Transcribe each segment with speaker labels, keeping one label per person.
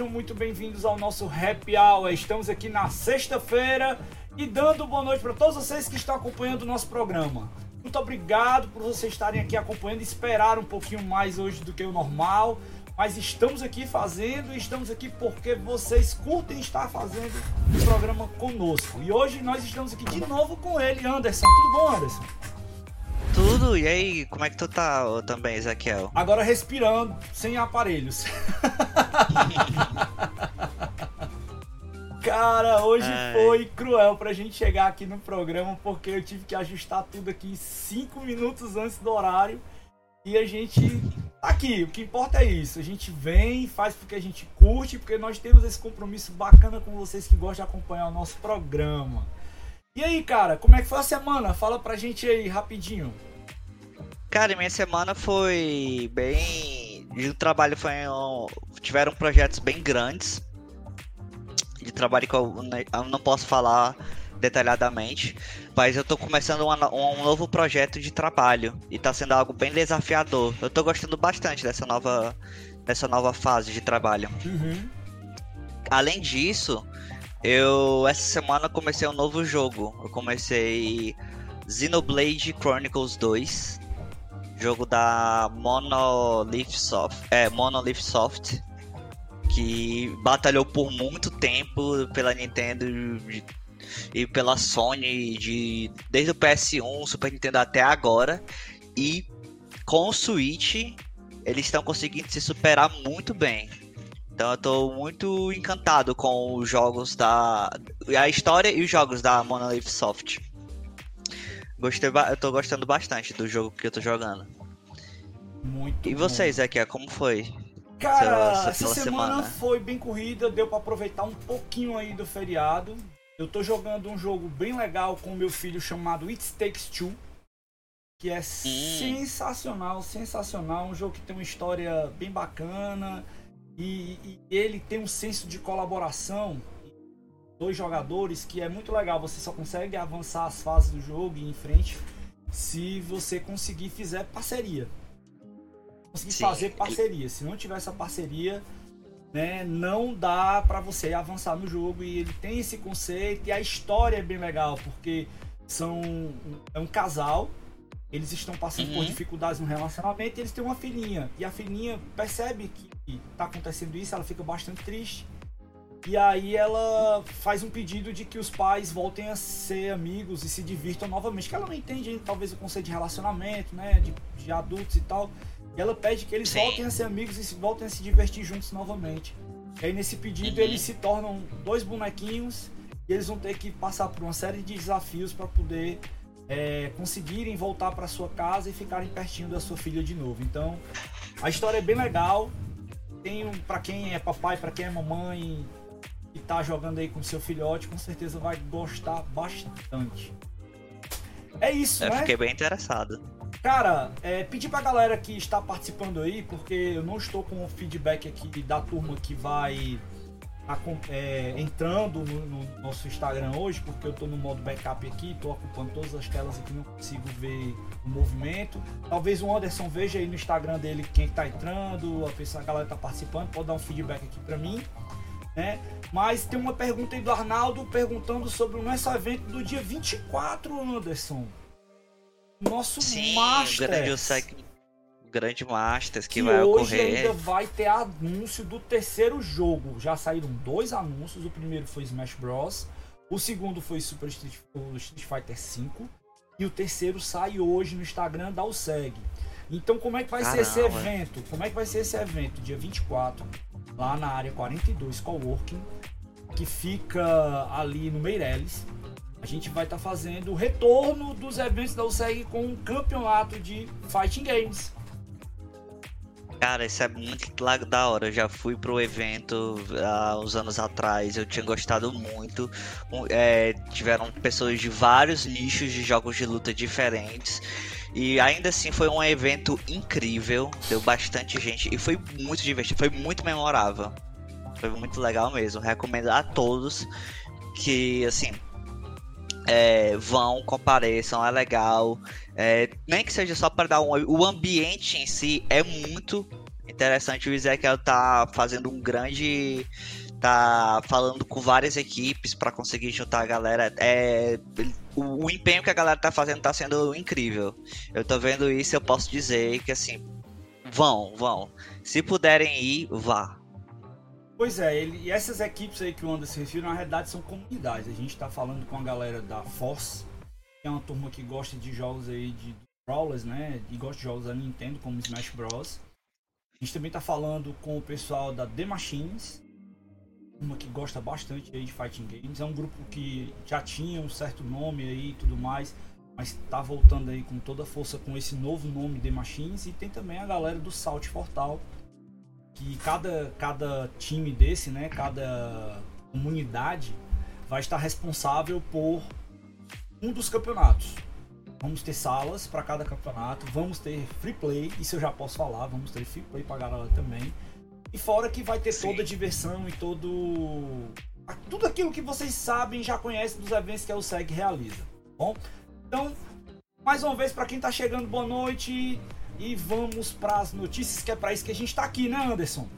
Speaker 1: sejam muito bem-vindos ao nosso Happy Hour. Estamos aqui na sexta-feira e dando boa noite para todos vocês que estão acompanhando o nosso programa. Muito obrigado por vocês estarem aqui acompanhando. Esperar um pouquinho mais hoje do que o normal, mas estamos aqui fazendo e estamos aqui porque vocês curtem estar fazendo o programa conosco. E hoje nós estamos aqui de novo com ele, Anderson. Tudo bom, Anderson?
Speaker 2: Tudo, e aí, como é que tu tá também, Ezequiel?
Speaker 1: Agora respirando, sem aparelhos. Cara, hoje Ai. foi cruel pra gente chegar aqui no programa, porque eu tive que ajustar tudo aqui cinco minutos antes do horário. E a gente tá aqui, o que importa é isso. A gente vem, faz porque a gente curte, porque nós temos esse compromisso bacana com vocês que gostam de acompanhar o nosso programa. E aí, cara, como é que foi a semana? Fala pra gente aí rapidinho.
Speaker 2: Cara, minha semana foi bem. O trabalho foi. Tiveram projetos bem grandes. De trabalho que eu não posso falar detalhadamente. Mas eu tô começando uma, um novo projeto de trabalho. E tá sendo algo bem desafiador. Eu tô gostando bastante dessa nova, dessa nova fase de trabalho. Uhum. Além disso, eu essa semana comecei um novo jogo. Eu comecei Xenoblade Chronicles 2, jogo da Monolith Soft, é Monolith Soft, que batalhou por muito tempo pela Nintendo e pela Sony de desde o PS1, Super Nintendo até agora e com o Switch eles estão conseguindo se superar muito bem. Então eu tô muito encantado com os jogos da. A história e os jogos da Monolith Soft. Gostei, eu tô gostando bastante do jogo que eu tô jogando.
Speaker 1: Muito
Speaker 2: E vocês, aqui, como foi?
Speaker 1: Cara, essa semana, semana foi bem corrida, deu para aproveitar um pouquinho aí do feriado. Eu tô jogando um jogo bem legal com meu filho chamado It Takes Two, que é hum. sensacional, sensacional, um jogo que tem uma história bem bacana e, e, ele tem um senso de colaboração dois jogadores que é muito legal. Você só consegue avançar as fases do jogo e ir em frente se você conseguir fizer parceria. Conseguir Sim. fazer parceria. Se não tiver essa parceria, né, não dá para você avançar no jogo. E ele tem esse conceito e a história é bem legal porque são é um casal eles estão passando uhum. por dificuldades no relacionamento e eles têm uma filhinha. E a filhinha percebe que está acontecendo isso, ela fica bastante triste. E aí ela faz um pedido de que os pais voltem a ser amigos e se divirtam novamente. Que ela não entende talvez o conceito de relacionamento, né? De, de adultos e tal. E ela pede que eles Sim. voltem a ser amigos e se, voltem a se divertir juntos novamente. E aí nesse pedido uhum. eles se tornam dois bonequinhos e eles vão ter que passar por uma série de desafios para poder é, conseguirem voltar para sua casa e ficarem pertinho da sua filha de novo. Então, a história é bem legal. Tem um, para quem é papai, para quem é mamãe e tá jogando aí com seu filhote, com certeza vai gostar bastante. É isso,
Speaker 2: eu
Speaker 1: né?
Speaker 2: fiquei bem interessado.
Speaker 1: Cara, é, pedir pra galera que está participando aí, porque eu não estou com o feedback aqui da turma que vai é, entrando no, no, nosso Instagram hoje, porque eu estou no modo backup aqui, estou ocupando todas as telas aqui, não consigo ver o movimento. Talvez o Anderson veja aí no Instagram dele quem está entrando, a pessoa, a galera está participando, pode dar um feedback aqui para mim. Né? Mas tem uma pergunta aí do Arnaldo perguntando sobre o nosso evento do dia 24, Anderson. Nosso
Speaker 2: Sim,
Speaker 1: Masters
Speaker 2: grande Masters que,
Speaker 1: que
Speaker 2: vai
Speaker 1: hoje
Speaker 2: ocorrer.
Speaker 1: ainda vai ter anúncio do terceiro jogo. Já saíram dois anúncios. O primeiro foi Smash Bros. O segundo foi Super Street, Street Fighter V. E o terceiro sai hoje no Instagram da USEG. Então como é que vai Caramba. ser esse evento? Como é que vai ser esse evento? Dia 24, lá na área 42 Coworking, que fica ali no Meireles. A gente vai estar tá fazendo o retorno dos eventos da USEG com um campeonato de Fighting Games.
Speaker 2: Cara, isso é muito da hora. Eu já fui pro evento há uns anos atrás, eu tinha gostado muito. É, tiveram pessoas de vários nichos de jogos de luta diferentes. E ainda assim foi um evento incrível, deu bastante gente e foi muito divertido, foi muito memorável. Foi muito legal mesmo. Recomendo a todos que, assim, é, vão, compareçam, é legal. É, nem que seja só para dar um. O ambiente em si é muito interessante o Ezequiel tá fazendo um grande tá falando com várias equipes para conseguir juntar a galera. É, o, o, empenho que a galera tá fazendo tá sendo incrível. Eu tô vendo isso, eu posso dizer que assim, vão, vão. Se puderem ir, vá.
Speaker 1: Pois é, ele, e essas equipes aí que o Anderson referiu, na realidade são comunidades. A gente tá falando com a galera da Force, que é uma turma que gosta de jogos aí de brawlers, né? E gosta de jogos da Nintendo, como Smash Bros. A gente também tá falando com o pessoal da The Machines, uma que gosta bastante aí de fighting games. É um grupo que já tinha um certo nome aí e tudo mais, mas tá voltando aí com toda a força com esse novo nome The Machines. E tem também a galera do Salt Portal, que cada, cada time desse, né, cada comunidade vai estar responsável por um dos campeonatos. Vamos ter salas para cada campeonato, vamos ter free play, isso eu já posso falar, vamos ter free play para galera também. E fora que vai ter Sim. toda a diversão e todo. Tudo aquilo que vocês sabem, já conhecem dos eventos que a USEG realiza. Bom, então, mais uma vez, para quem está chegando, boa noite. E vamos para as notícias, que é para isso que a gente está aqui, né, Anderson?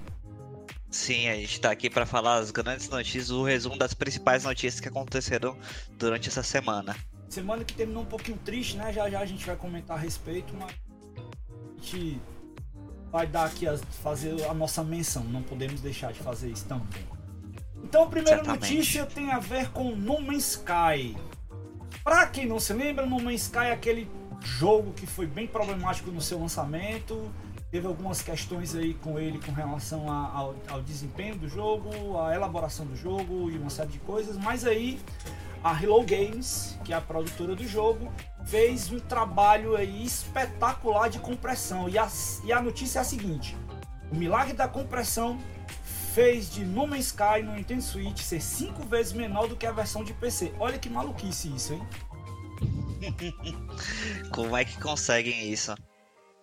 Speaker 2: Sim, a gente está aqui para falar as grandes notícias, o resumo das principais notícias que aconteceram durante essa semana.
Speaker 1: Semana que terminou um pouquinho triste, né? Já já a gente vai comentar a respeito, mas a gente vai dar aqui a fazer a nossa menção. Não podemos deixar de fazer isso também. Então a primeira Certamente. notícia tem a ver com No Man's Sky. Pra quem não se lembra, No Man's Sky é aquele jogo que foi bem problemático no seu lançamento. Teve algumas questões aí com ele com relação a, ao, ao desempenho do jogo, a elaboração do jogo e uma série de coisas. Mas aí a Hello Games, que é a produtora do jogo, fez um trabalho aí espetacular de compressão. E a, e a notícia é a seguinte: o milagre da compressão fez de No Man's Sky no Nintendo Switch ser cinco vezes menor do que a versão de PC. Olha que maluquice isso, hein?
Speaker 2: Como é que conseguem isso?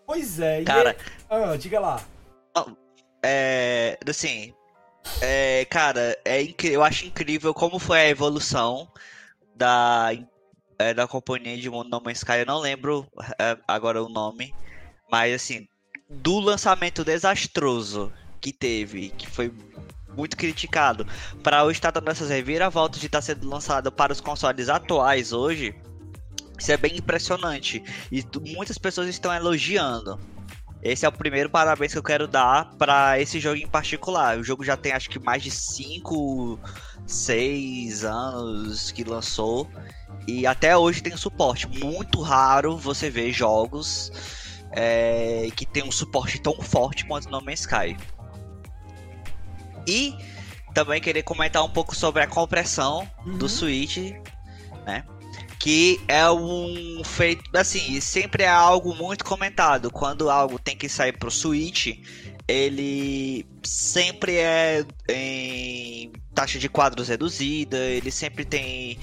Speaker 1: Pois é,
Speaker 2: cara.
Speaker 1: Ah, diga lá.
Speaker 2: É, assim, é, cara, é eu acho incrível como foi a evolução da é, da companhia de No Man's Sky, eu não lembro é, agora o nome, mas assim, do lançamento desastroso que teve, que foi muito criticado, para o estar dando essas reviravoltas de estar tá sendo lançado para os consoles atuais hoje, isso é bem impressionante. E muitas pessoas estão elogiando. Esse é o primeiro parabéns que eu quero dar para esse jogo em particular. O jogo já tem acho que mais de 5, 6 anos que lançou. E até hoje tem suporte. Muito raro você ver jogos é, que tem um suporte tão forte quanto No Man's Sky. E também queria comentar um pouco sobre a compressão uhum. do Switch, né? Que é um feito, assim, sempre é algo muito comentado. Quando algo tem que sair pro Switch, ele sempre é em taxa de quadros reduzida, ele sempre tem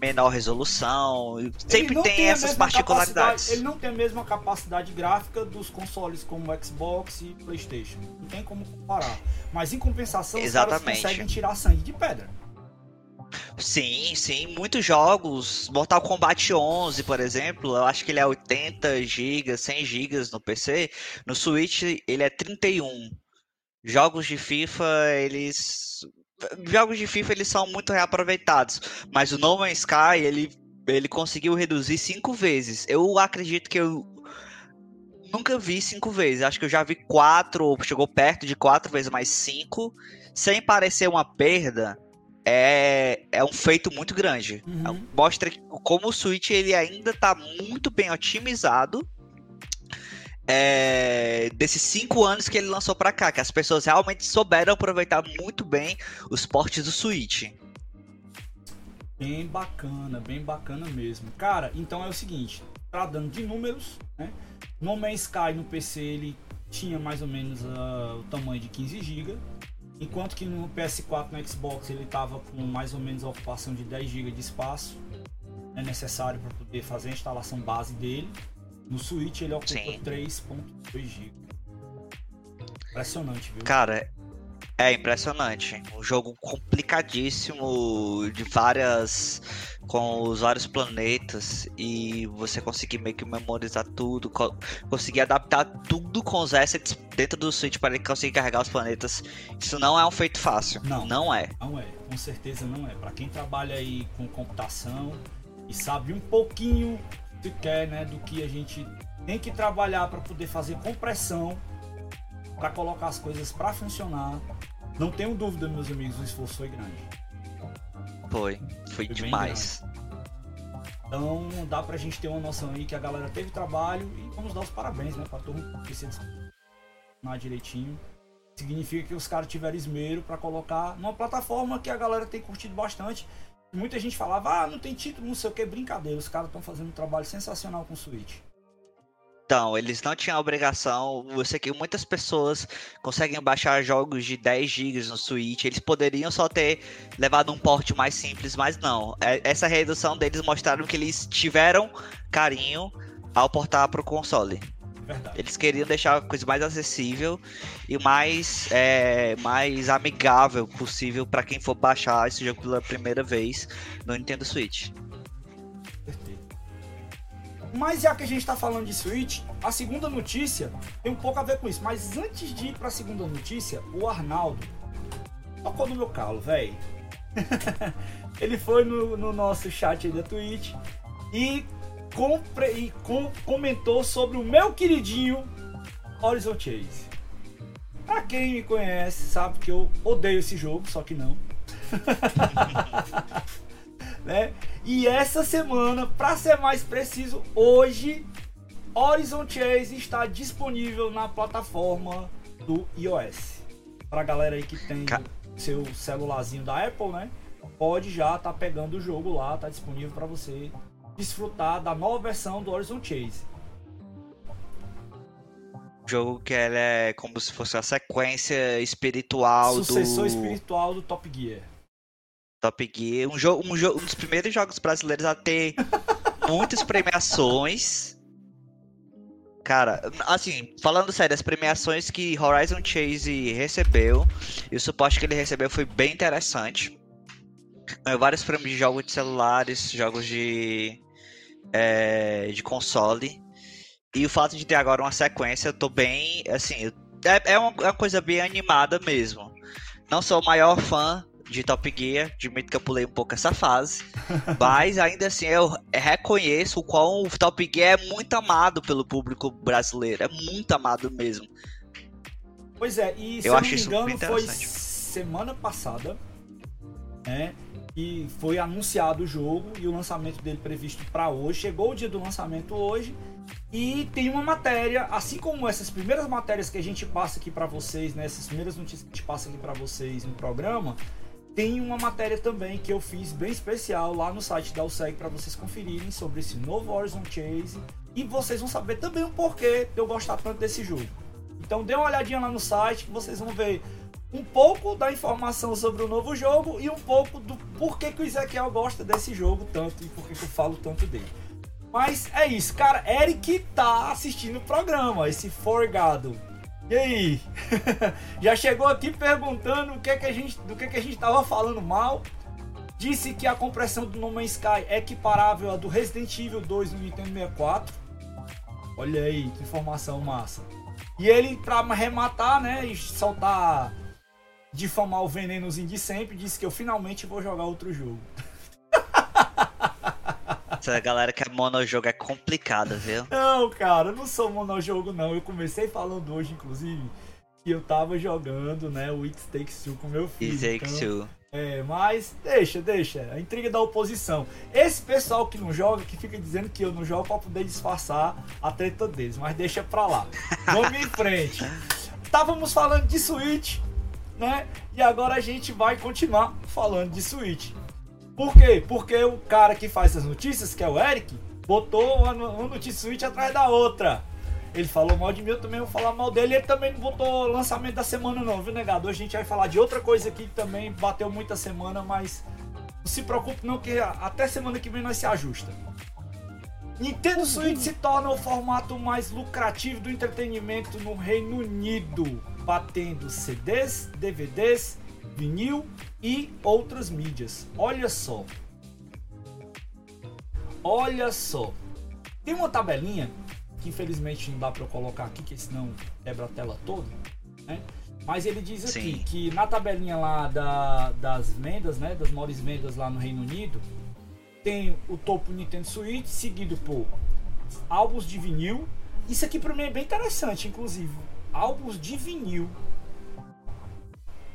Speaker 2: menor resolução, sempre tem, tem essas particularidades.
Speaker 1: Ele não tem a mesma capacidade gráfica dos consoles como Xbox e PlayStation. Não tem como comparar. Mas em compensação, Exatamente. os caras conseguem tirar sangue de pedra.
Speaker 2: Sim, sim, muitos jogos. Mortal Kombat 11, por exemplo, eu acho que ele é 80 GB, 100 GB no PC. No Switch ele é 31. Jogos de FIFA, eles jogos de FIFA eles são muito reaproveitados, mas o No Man's Sky ele, ele conseguiu reduzir cinco vezes. Eu acredito que eu nunca vi cinco vezes. Acho que eu já vi quatro, ou chegou perto de quatro vezes mais cinco, sem parecer uma perda. É, é um feito muito grande. Uhum. Mostra como o Switch ele ainda está muito bem otimizado é, desses cinco anos que ele lançou para cá, que as pessoas realmente souberam aproveitar muito bem os portes do Switch.
Speaker 1: Bem bacana, bem bacana mesmo. Cara, então é o seguinte, tratando de números, né? No Man's Sky no PC ele tinha mais ou menos uh, o tamanho de 15 GB, enquanto que no PS4 no Xbox ele estava com mais ou menos a ocupação de 10 GB de espaço é necessário para poder fazer a instalação base dele. No Switch ele ocupa 3.2 GB. Impressionante, viu?
Speaker 2: Cara, É impressionante. Um jogo complicadíssimo de várias. com os vários planetas e você conseguir meio que memorizar tudo, co conseguir adaptar tudo com os assets dentro do Switch para ele conseguir carregar os planetas. Isso não é um feito fácil.
Speaker 1: Não.
Speaker 2: Não é.
Speaker 1: Não é, com certeza não é. Para quem trabalha aí com computação e sabe um pouquinho sequer, né, do que a gente tem que trabalhar para poder fazer compressão para colocar as coisas para funcionar. Não tenho dúvida, meus amigos, o esforço foi grande.
Speaker 2: Foi, foi, foi demais.
Speaker 1: Então dá pra gente ter uma noção aí que a galera teve trabalho e vamos dar os parabéns, né, pra todo mundo que se na direitinho. Significa que os caras tiveram esmero para colocar numa plataforma que a galera tem curtido bastante. Muita gente falava, ah, não tem título, não sei o que, brincadeira. Os caras estão fazendo um trabalho sensacional com o Switch.
Speaker 2: Então, eles não tinham obrigação. Você que muitas pessoas conseguem baixar jogos de 10 GB no Switch. Eles poderiam só ter levado um porte mais simples, mas não. É, essa redução deles mostraram que eles tiveram carinho ao portar para o console.
Speaker 1: Verdade.
Speaker 2: Eles queriam deixar a coisa mais acessível e mais, é, mais amigável possível para quem for baixar esse jogo pela primeira vez no Nintendo Switch.
Speaker 1: Mas já que a gente está falando de Switch, a segunda notícia tem um pouco a ver com isso. Mas antes de ir para a segunda notícia, o Arnaldo tocou no meu calo, velho. Ele foi no, no, nosso chat aí da Twitch e, compre, e com, comentou sobre o meu queridinho Horizon Chase. Pra quem me conhece, sabe que eu odeio esse jogo, só que não. né? E essa semana, para ser mais preciso, hoje Horizon Chase está disponível na plataforma do iOS. Para galera aí que tem Ca... seu celularzinho da Apple, né? Pode já estar tá pegando o jogo lá, tá disponível para você desfrutar da nova versão do Horizon Chase.
Speaker 2: Jogo que é como se fosse a sequência espiritual
Speaker 1: Sucessor do. Sucessor espiritual do Top Gear.
Speaker 2: Top Gear, um, jogo, um, um dos primeiros jogos brasileiros a ter muitas premiações. Cara, assim, falando sério, as premiações que Horizon Chase recebeu e o suporte que ele recebeu foi bem interessante. Ganhou vários prêmios de jogos de celulares, jogos de, é, de console. E o fato de ter agora uma sequência, eu tô bem, assim, é, é uma, é uma coisa bem animada mesmo. Não sou o maior fã de Top Gear, admito que eu pulei um pouco essa fase, mas ainda assim eu reconheço o qual o Top Gear é muito amado pelo público brasileiro, é muito amado mesmo.
Speaker 1: Pois é, e se eu, eu não me engano foi semana passada, né? E foi anunciado o jogo e o lançamento dele previsto para hoje. Chegou o dia do lançamento hoje e tem uma matéria, assim como essas primeiras matérias que a gente passa aqui para vocês, né, essas primeiras notícias que a gente passa aqui para vocês no programa, tem uma matéria também que eu fiz bem especial lá no site da USEG para vocês conferirem sobre esse novo Horizon Chase e vocês vão saber também o porquê de eu gostar tanto desse jogo. Então dê uma olhadinha lá no site que vocês vão ver um pouco da informação sobre o novo jogo e um pouco do porquê que o Ezequiel gosta desse jogo tanto e porquê que eu falo tanto dele. Mas é isso, cara. Eric tá assistindo o programa, esse forgado. E aí? Já chegou aqui perguntando o que, é que a gente, do que, é que a gente tava falando mal. Disse que a compressão do No Man's Sky é equiparável à do Resident Evil 2 no Nintendo 64. Olha aí, que informação massa. E ele, pra arrematar, né, e soltar, difamar o venenozinho de sempre, disse que eu finalmente vou jogar outro jogo.
Speaker 2: Essa galera que é monojogo é complicada, viu?
Speaker 1: Não, cara, eu não sou monojogo, não. Eu comecei falando hoje, inclusive, que eu tava jogando, né, o It Takes Two com meu filho.
Speaker 2: It Takes então,
Speaker 1: Two. É, mas deixa, deixa. A intriga da oposição. Esse pessoal que não joga, que fica dizendo que eu não jogo pra poder disfarçar a treta deles, mas deixa pra lá. Vamos em frente. Estávamos falando de Switch, né? E agora a gente vai continuar falando de Switch. Por quê? Porque o cara que faz as notícias, que é o Eric, botou uma, uma notícia Switch atrás da outra. Ele falou mal de mim, eu também vou falar mal dele. Ele também não botou lançamento da semana, não, viu, negado? Hoje a gente vai falar de outra coisa aqui que também bateu muita semana, mas não se preocupe, não, que até semana que vem nós se ajusta. Nintendo Switch se torna o formato mais lucrativo do entretenimento no Reino Unido batendo CDs, DVDs, vinil e outras mídias. Olha só. Olha só. Tem uma tabelinha que infelizmente não dá para eu colocar aqui, que senão quebra a tela toda, né? Mas ele diz aqui Sim. que na tabelinha lá da, das vendas, né, das maiores vendas lá no Reino Unido, tem o topo Nintendo Switch, seguido por álbuns de vinil. Isso aqui para mim é bem interessante, inclusive. Álbuns de vinil.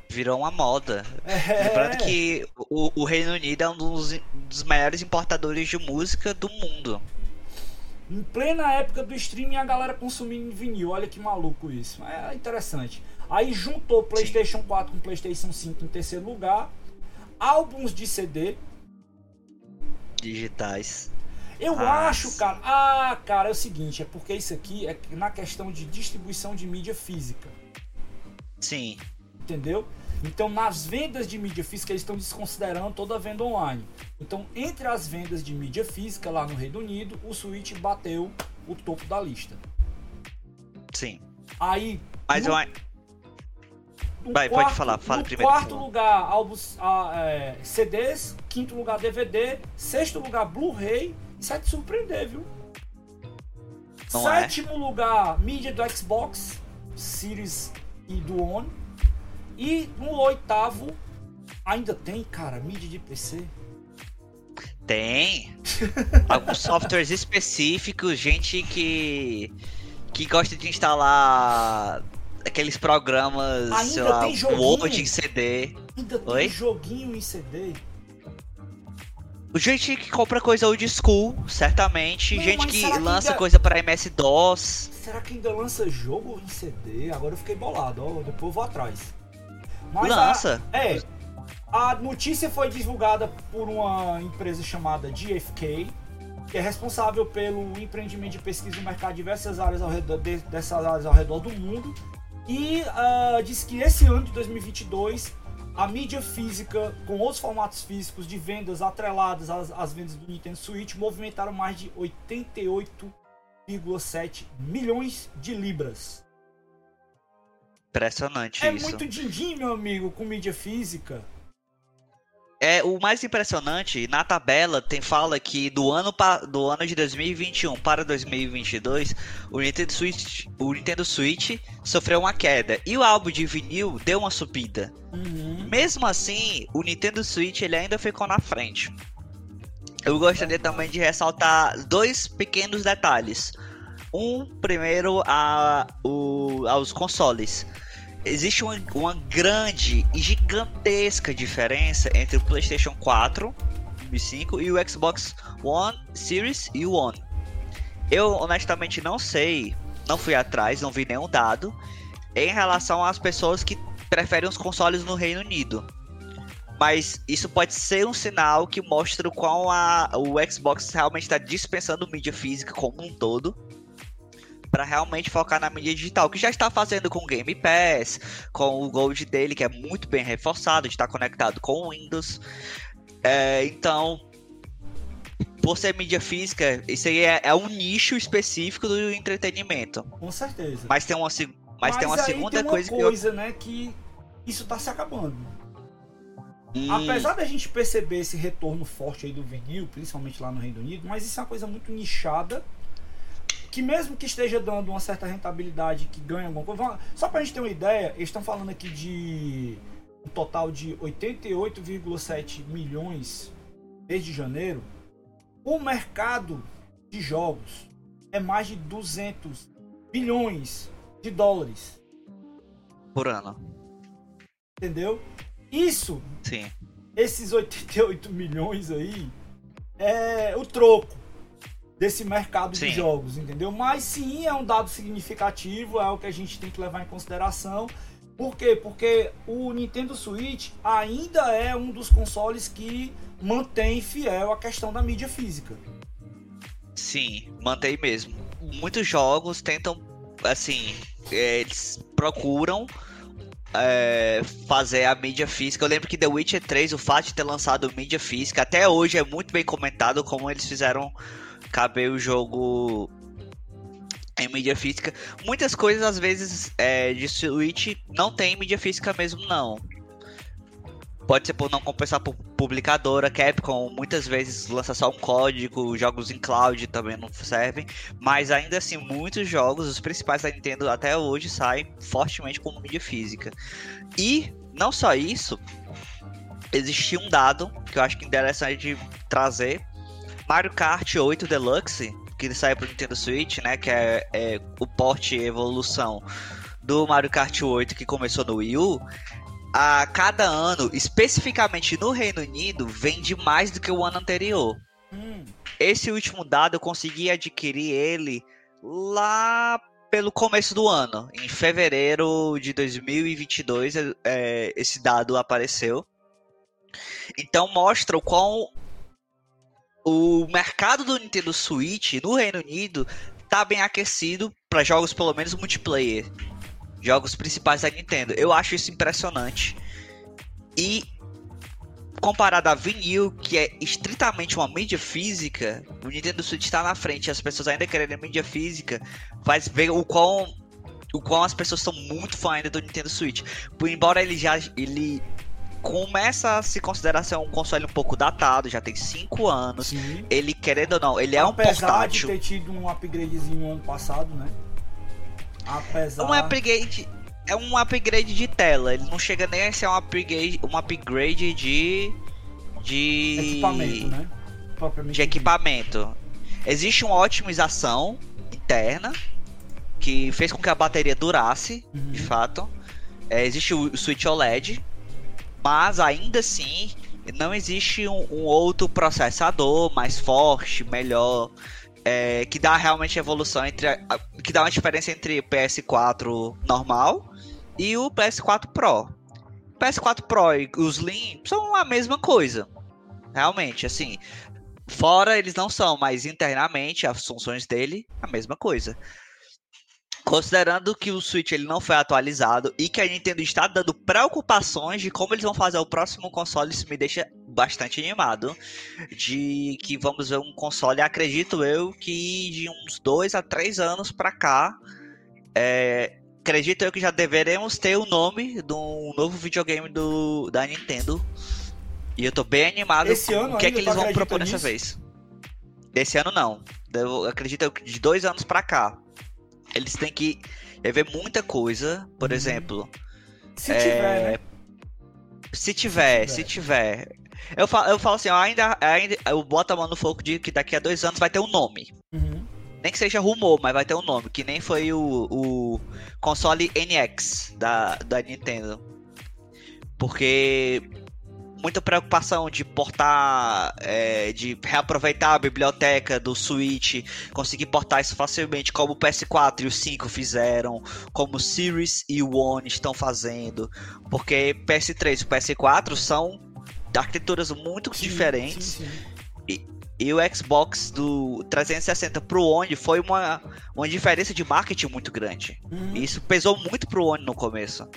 Speaker 2: Virou uma moda. É. Lembrando que o, o, Reino Unido é um dos, dos maiores importadores de música do mundo.
Speaker 1: Em plena época do streaming, a galera consumindo vinil. Olha que maluco isso. É interessante. Aí juntou PlayStation Sim. 4 com PlayStation 5 em terceiro lugar. Álbuns de CD,
Speaker 2: digitais.
Speaker 1: Eu ah, acho, cara. Ah, cara, é o seguinte, é porque isso aqui é na questão de distribuição de mídia física.
Speaker 2: Sim.
Speaker 1: Entendeu? Então, nas vendas de mídia física, eles estão desconsiderando toda a venda online. Então, entre as vendas de mídia física lá no Reino Unido, o Switch bateu o topo da lista.
Speaker 2: Sim.
Speaker 1: Aí.
Speaker 2: Mas no... eu Vai, quarto, pode falar, fala
Speaker 1: no
Speaker 2: primeiro.
Speaker 1: quarto lugar, álbuns, é, CDs. Quinto lugar, DVD. Sexto lugar, Blu-ray. Isso é te surpreender, viu? Não é? Sétimo é? lugar, mídia do Xbox Series e do One. E no oitavo, ainda tem, cara, mídia de PC.
Speaker 2: Tem. Alguns softwares específicos, gente que que gosta de instalar aqueles programas,
Speaker 1: Ainda sei lá, tem
Speaker 2: Word em CD.
Speaker 1: Ainda Oi? tem joguinho em CD.
Speaker 2: Gente que compra coisa old school, certamente. Não, gente que lança ainda... coisa pra MS-DOS.
Speaker 1: Será que ainda lança jogo em CD? Agora eu fiquei bolado, ó. Depois eu vou atrás.
Speaker 2: Mas lança?
Speaker 1: A... É. A notícia foi divulgada por uma empresa chamada GFK, que é responsável pelo empreendimento de pesquisa no mercado de diversas áreas ao redor, de, dessas áreas ao redor do mundo e uh, diz que esse ano de 2022 a mídia física com outros formatos físicos de vendas atreladas às, às vendas do Nintendo Switch movimentaram mais de 88,7 milhões de libras.
Speaker 2: Impressionante
Speaker 1: é
Speaker 2: isso.
Speaker 1: É muito din-din, meu amigo, com mídia física.
Speaker 2: É, o mais impressionante, na tabela tem fala que do ano, do ano de 2021 para 2022, o Nintendo Switch, o Nintendo Switch sofreu uma queda e o álbum de vinil deu uma subida. Uhum. Mesmo assim, o Nintendo Switch ele ainda ficou na frente. Eu gostaria também de ressaltar dois pequenos detalhes. Um, primeiro, a, o, aos consoles existe uma, uma grande e gigantesca diferença entre o PlayStation 4 e 5 e o Xbox One Series e One. Eu honestamente não sei, não fui atrás, não vi nenhum dado em relação às pessoas que preferem os consoles no Reino Unido. Mas isso pode ser um sinal que mostra o qual a, o Xbox realmente está dispensando mídia física como um todo para realmente focar na mídia digital, que já está fazendo com o Game Pass, com o Gold dele, que é muito bem reforçado, está conectado com o Windows. É, então, por ser mídia física, isso aí é, é, um nicho específico do entretenimento.
Speaker 1: Com certeza.
Speaker 2: Mas tem uma, mas, mas tem uma segunda
Speaker 1: tem uma
Speaker 2: coisa,
Speaker 1: coisa
Speaker 2: que eu...
Speaker 1: né, que isso está se acabando. Hum. Apesar da gente perceber esse retorno forte aí do vinil, principalmente lá no Reino Unido, mas isso é uma coisa muito nichada que mesmo que esteja dando uma certa rentabilidade, que ganha alguma coisa, só para a gente ter uma ideia, eles estão falando aqui de um total de 88,7 milhões desde janeiro. O mercado de jogos é mais de 200 bilhões de dólares
Speaker 2: por ano.
Speaker 1: Entendeu? Isso,
Speaker 2: Sim.
Speaker 1: esses 88 milhões aí é o troco desse mercado sim. de jogos, entendeu? Mas sim, é um dado significativo, é o que a gente tem que levar em consideração. Por quê? Porque o Nintendo Switch ainda é um dos consoles que mantém fiel a questão da mídia física.
Speaker 2: Sim, mantém mesmo. Muitos jogos tentam, assim, é, eles procuram é, fazer a mídia física. Eu lembro que The Witcher 3, o fato de ter lançado mídia física, até hoje é muito bem comentado como eles fizeram caber o jogo em mídia física. Muitas coisas, às vezes, é, de Switch não tem mídia física mesmo, não. Pode ser por não compensar por publicadora, Capcom muitas vezes lança só um código, jogos em cloud também não servem, mas ainda assim muitos jogos, os principais da Nintendo até hoje saem fortemente como mídia física. E não só isso, existia um dado que eu acho que é interessante de trazer. Mario Kart 8 Deluxe, que saiu para Nintendo Switch, né, que é, é o porte evolução do Mario Kart 8 que começou no Wii U, a cada ano, especificamente no Reino Unido, vende mais do que o ano anterior. Hum. Esse último dado eu consegui adquirir ele lá pelo começo do ano. Em fevereiro de 2022, é, esse dado apareceu. Então mostra o quão o mercado do Nintendo Switch no Reino Unido tá bem aquecido para jogos pelo menos multiplayer jogos principais da Nintendo. Eu acho isso impressionante. E comparado a vinil, que é estritamente uma mídia física, o Nintendo Switch está na frente as pessoas ainda querem mídia física, faz ver o quão o qual as pessoas são muito fã ainda do Nintendo Switch. Por embora ele já ele começa a se considerar ser um console um pouco datado, já tem 5 anos. Sim. Ele querendo ou não, ele é Apesar um portátil.
Speaker 1: Apesar de ter tido um upgradezinho ano passado, né?
Speaker 2: Apesar... Um upgrade. É um upgrade de tela. Ele não chega nem a ser um upgrade, um upgrade de. De.
Speaker 1: Equipamento, né?
Speaker 2: de equipamento. Existe uma otimização interna que fez com que a bateria durasse, uhum. de fato. É, existe o Switch OLED, mas ainda assim não existe um, um outro processador mais forte, melhor é, que dá realmente evolução entre. A, que dá uma diferença entre o PS4 normal e o PS4 Pro. O PS4 Pro e os Slim são a mesma coisa. Realmente, assim. Fora eles não são, mas internamente as funções dele, a mesma coisa. Considerando que o Switch ele não foi atualizado e que a Nintendo está dando preocupações de como eles vão fazer o próximo console, isso me deixa bastante animado. De que vamos ver um console, acredito eu, que de uns dois a três anos para cá, é, acredito eu que já deveremos ter o nome do novo videogame do, da Nintendo. E eu tô bem animado
Speaker 1: Esse com
Speaker 2: o que é que eles vão propor nisso? dessa vez. Esse ano não. Eu acredito que de dois anos para cá eles têm que ver muita coisa, por uhum. exemplo.
Speaker 1: Se é... tiver, né?
Speaker 2: Se tiver, se tiver. Se tiver. Eu, falo, eu falo assim, ainda, ainda eu boto a mão no fogo de que daqui a dois anos vai ter um nome. Uhum. Nem que seja rumor, mas vai ter um nome. Que nem foi o, o console NX da, da Nintendo. Porque muita preocupação de portar, é, de reaproveitar a biblioteca do Switch, conseguir portar isso facilmente, como o PS4 e o 5 fizeram, como o Series e o One estão fazendo, porque PS3 e o PS4 são arquiteturas muito sim, diferentes. Sim, sim. E, e o Xbox do 360 pro One foi uma, uma diferença de marketing muito grande. E isso pesou muito pro One no começo.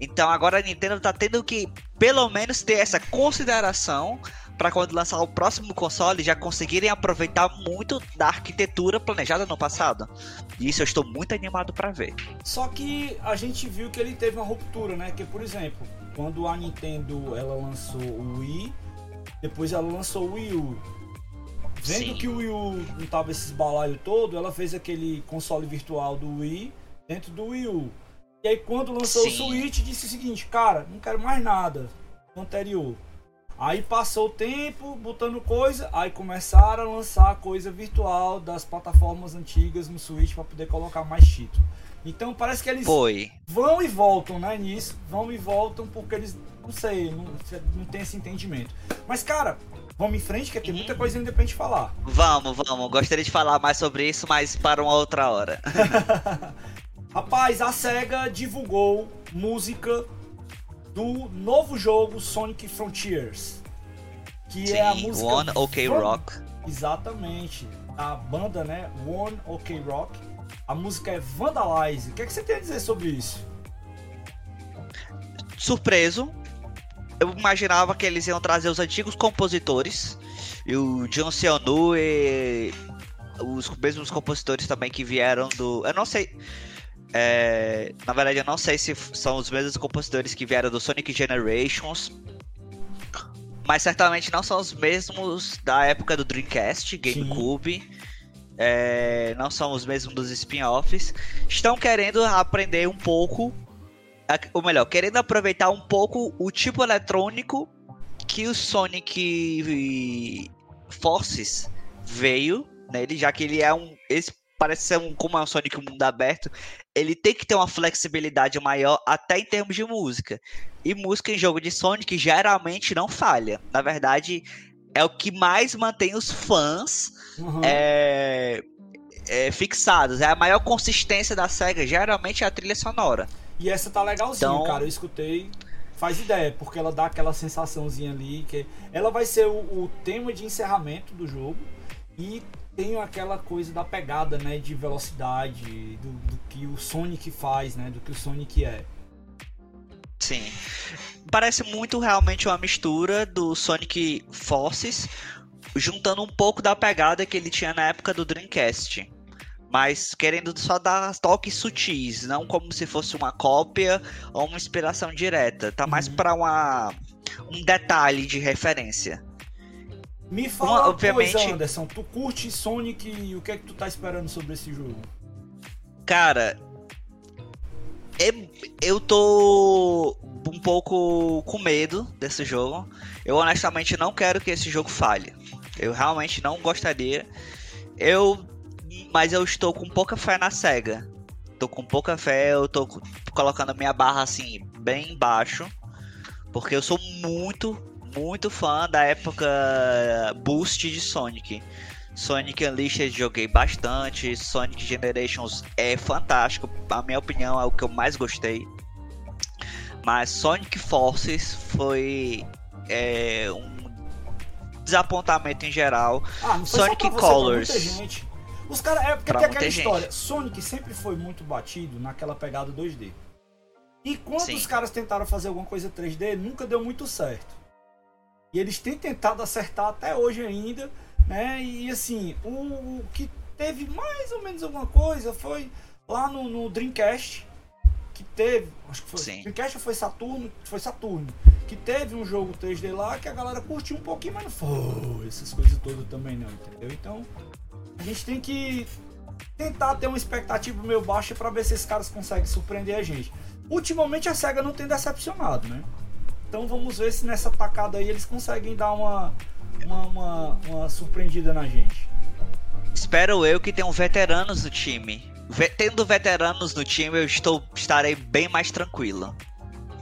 Speaker 2: Então agora a Nintendo tá tendo que, pelo menos, ter essa consideração para quando lançar o próximo console já conseguirem aproveitar muito da arquitetura planejada no passado. E isso eu estou muito animado para ver.
Speaker 1: Só que a gente viu que ele teve uma ruptura, né? Que por exemplo, quando a Nintendo ela lançou o Wii, depois ela lançou o Wii U. Vendo Sim. que o Wii U não tava esse balaio todo, ela fez aquele console virtual do Wii dentro do Wii U. E aí quando lançou Sim. o Switch, disse o seguinte, cara, não quero mais nada do anterior. Aí passou o tempo, botando coisa, aí começaram a lançar coisa virtual das plataformas antigas no Switch para poder colocar mais título. Então parece que eles
Speaker 2: Foi.
Speaker 1: vão e voltam, né, nisso. Vão e voltam porque eles, não sei, não, não tem esse entendimento. Mas, cara, vamos em frente, que tem muita uhum. coisa ainda pra gente falar.
Speaker 2: Vamos, vamos. Gostaria de falar mais sobre isso, mas para uma outra hora.
Speaker 1: Rapaz, a SEGA divulgou música do novo jogo Sonic Frontiers. Que Sim, é a música.
Speaker 2: One OK Van... Rock.
Speaker 1: Exatamente. A banda, né? One OK Rock. A música é Vandalize. O que, é que você tem a dizer sobre isso?
Speaker 2: Surpreso. Eu imaginava que eles iam trazer os antigos compositores. E o John Seonu e os mesmos compositores também que vieram do. Eu não sei. É, na verdade, eu não sei se são os mesmos compositores que vieram do Sonic Generations. Mas certamente não são os mesmos da época do Dreamcast, GameCube. É, não são os mesmos dos spin-offs. Estão querendo aprender um pouco. Ou melhor, querendo aproveitar um pouco o tipo eletrônico que o Sonic Forces veio nele, já que ele é um. Esse parece ser um. Como é um Sonic mundo aberto, ele tem que ter uma flexibilidade maior, até em termos de música. E música em jogo de Sonic geralmente não falha. Na verdade, é o que mais mantém os fãs uhum. é, é, fixados. É a maior consistência da SEGA, geralmente é a trilha sonora.
Speaker 1: E essa tá legalzinha, então... cara. Eu escutei faz ideia, porque ela dá aquela sensaçãozinha ali que ela vai ser o, o tema de encerramento do jogo e tem aquela coisa da pegada, né, de velocidade, do, do, que o Sonic faz, né, do que o Sonic é.
Speaker 2: Sim. Parece muito realmente uma mistura do Sonic Forces, juntando um pouco da pegada que ele tinha na época do Dreamcast mas querendo só dar toques sutis, não como se fosse uma cópia ou uma inspiração direta. Tá mais uhum. para um detalhe de referência.
Speaker 1: Me fala uma, obviamente, coisa, Anderson, tu curte Sonic e o que é que tu tá esperando sobre esse jogo?
Speaker 2: Cara, eu, eu tô um pouco com medo desse jogo. Eu honestamente não quero que esse jogo falhe. Eu realmente não gostaria. Eu mas eu estou com pouca fé na SEGA. Tô com pouca fé, eu tô colocando a minha barra assim, bem baixo. Porque eu sou muito, muito fã da época boost de Sonic. Sonic Unleashed joguei bastante, Sonic Generations é fantástico, a minha opinião é o que eu mais gostei. Mas Sonic Forces foi é, um desapontamento em geral.
Speaker 1: Ah, Sonic Colors. Os caras. É porque pra tem aquela história. Gente. Sonic sempre foi muito batido naquela pegada 2D. E quando Sim. os caras tentaram fazer alguma coisa 3D, nunca deu muito certo. E eles têm tentado acertar até hoje ainda, né? E assim, o, o que teve mais ou menos alguma coisa foi lá no, no Dreamcast, que teve, acho que foi Sim. Dreamcast foi Saturno, foi Saturno, que teve um jogo 3D lá que a galera curtiu um pouquinho, mas não foi essas coisas todas também não, entendeu? Então, a gente tem que tentar ter uma expectativa meio baixa para ver se esses caras conseguem surpreender a gente. Ultimamente a SEGA não tem decepcionado, né? Então vamos ver se nessa tacada aí eles conseguem dar uma, uma, uma, uma surpreendida na gente.
Speaker 2: Espero eu que tenham veteranos no time. Tendo veteranos no time, eu estou, estarei bem mais tranquilo.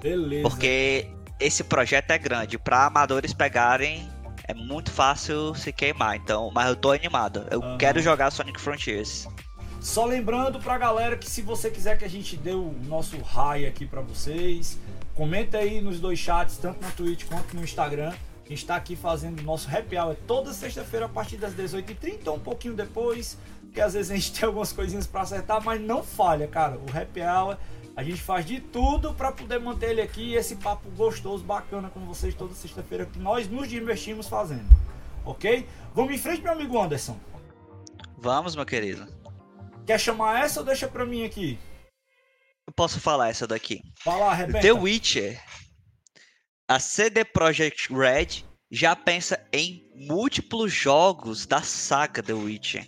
Speaker 1: Beleza.
Speaker 2: Porque esse projeto é grande. Para amadores pegarem, é muito fácil se queimar. Então, mas eu tô animado. Eu uhum. quero jogar Sonic Frontiers.
Speaker 1: Só lembrando pra galera que se você quiser que a gente dê o nosso raio aqui para vocês, comenta aí nos dois chats, tanto na Twitch quanto no Instagram. A gente está aqui fazendo o nosso happy hour toda sexta-feira a partir das 18h30, um pouquinho depois, que às vezes a gente tem algumas coisinhas para acertar, mas não falha, cara. O happy hour a gente faz de tudo para poder manter ele aqui esse papo gostoso, bacana com vocês toda sexta-feira que nós nos divertimos fazendo. Ok? Vamos em frente, meu amigo Anderson.
Speaker 2: Vamos, meu querido.
Speaker 1: Quer chamar essa ou deixa pra mim aqui?
Speaker 2: Posso falar essa daqui.
Speaker 1: Fala, arrebenta.
Speaker 2: The Witcher. A CD Projekt Red já pensa em múltiplos jogos da saga The Witcher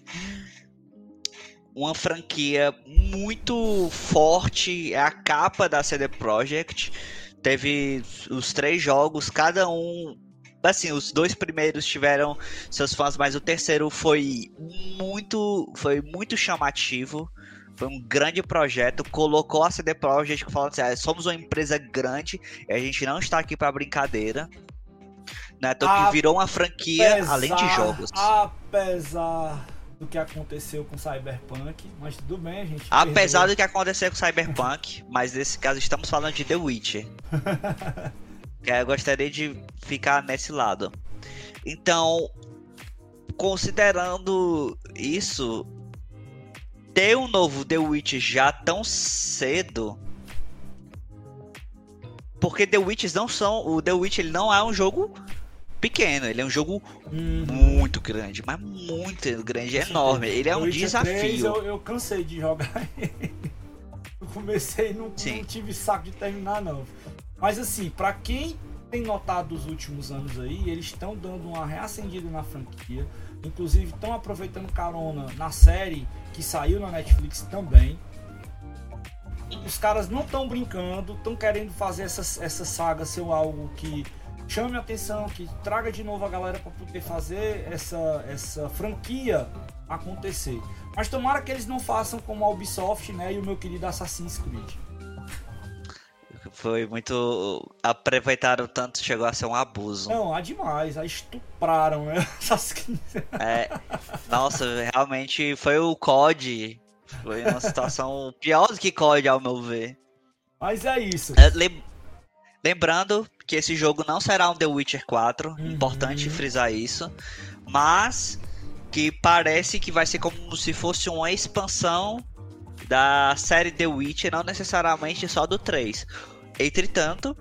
Speaker 2: uma franquia muito forte, é a capa da CD Projekt. Teve os três jogos, cada um assim, os dois primeiros tiveram seus fãs, mas o terceiro foi muito, foi muito chamativo. Foi um grande projeto, colocou a CD Projekt falando assim, ah, somos uma empresa grande e a gente não está aqui para brincadeira. Né? Então que virou uma franquia apesar, além de jogos.
Speaker 1: Apesar do que aconteceu com Cyberpunk, mas tudo bem, a gente.
Speaker 2: Apesar perdoa. do que aconteceu com Cyberpunk, mas nesse caso estamos falando de The Witcher. eu gostaria de ficar nesse lado. Então, considerando isso, ter um novo The Witcher já tão cedo. Porque The Witches não são. O The Witch ele não é um jogo pequeno, ele é um jogo uhum. muito grande, mas muito grande, é enorme. Ele é um desafio. 3,
Speaker 1: eu, eu, cansei de jogar ele. Eu comecei e não, não tive saco de terminar, não. Mas assim, para quem tem notado dos últimos anos aí, eles estão dando uma reacendida na franquia. Inclusive estão aproveitando carona na série que saiu na Netflix também. Os caras não estão brincando, estão querendo fazer essa, essa saga ser algo que chame a atenção, que traga de novo a galera para poder fazer essa, essa franquia acontecer. Mas tomara que eles não façam como a Ubisoft né, e o meu querido Assassin's Creed.
Speaker 2: Foi muito. Aproveitaram tanto, chegou a ser um abuso.
Speaker 1: Não, há demais. Aí estupraram, né?
Speaker 2: é. Nossa, realmente foi o COD. Foi uma situação pior do que COD, ao meu ver.
Speaker 1: Mas é isso.
Speaker 2: É, lembrando que esse jogo não será um The Witcher 4. Uhum. Importante frisar isso. Mas que parece que vai ser como se fosse uma expansão da série The Witcher, não necessariamente só do 3. Entretanto,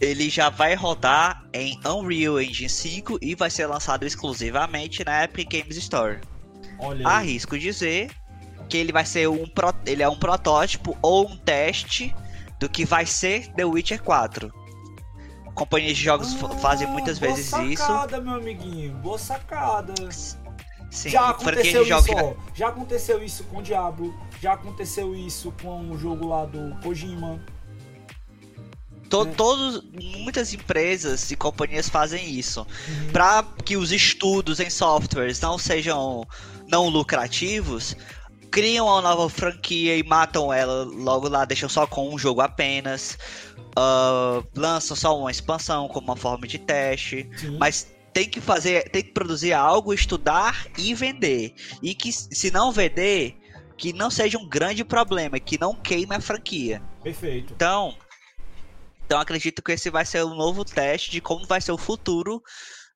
Speaker 2: ele já vai rodar em Unreal Engine 5 e vai ser lançado exclusivamente na Epic Games Store. Olha Arrisco dizer que ele vai ser um pro... ele é um protótipo ou um teste do que vai ser The Witcher 4. Companhias de jogos ah, fazem muitas vezes
Speaker 1: sacada,
Speaker 2: isso.
Speaker 1: Boa sacada, meu amiguinho. Boa sacada. Sim, já aconteceu isso, ó, já aconteceu isso com o Diablo, já aconteceu isso com o jogo lá do Kojima.
Speaker 2: To, é. todos, muitas empresas e companhias fazem isso. Uhum. Para que os estudos em softwares não sejam não lucrativos, criam uma nova franquia e matam ela logo lá, deixam só com um jogo apenas. Uh, lançam só uma expansão como uma forma de teste. Sim. Mas tem que fazer, tem que produzir algo, estudar e vender. E que se não vender, que não seja um grande problema, que não queime a franquia.
Speaker 1: Perfeito.
Speaker 2: Então, então acredito que esse vai ser o novo teste de como vai ser o futuro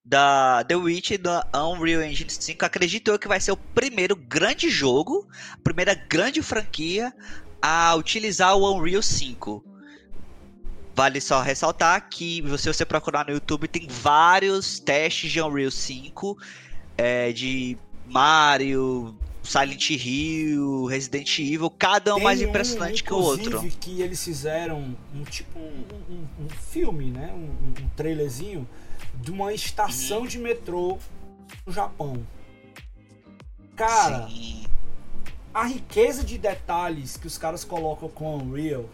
Speaker 2: da The Witch da Unreal Engine 5. Acredito eu que vai ser o primeiro grande jogo, a primeira grande franquia a utilizar o Unreal 5. Vale só ressaltar que se você procurar no YouTube tem vários testes de Unreal 5 é, de Mario, Silent Hill, Resident Evil, cada um Tem mais impressionante um, que o outro.
Speaker 1: que eles fizeram um tipo um, um, um filme, né? Um, um, trailerzinho de uma estação uhum. de metrô no Japão. Cara, Sim. a riqueza de detalhes que os caras colocam com Unreal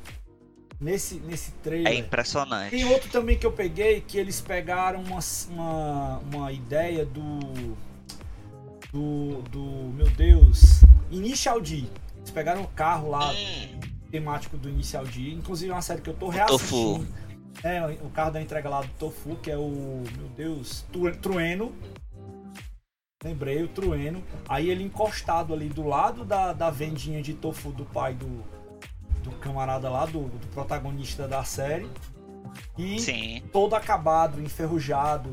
Speaker 1: nesse, nesse trailer.
Speaker 2: É impressionante.
Speaker 1: Tem outro também que eu peguei que eles pegaram uma, uma, uma ideia do do, do meu Deus, Initial D. Eles pegaram o carro lá hum. temático do Initial D, inclusive é uma série que eu tô reassistindo. É, o carro da entrega lá do Tofu, que é o, meu Deus, Trueno. Lembrei, o Trueno. Aí ele encostado ali do lado da, da vendinha de tofu do pai do, do camarada lá, do, do protagonista da série. E Sim. todo acabado, enferrujado,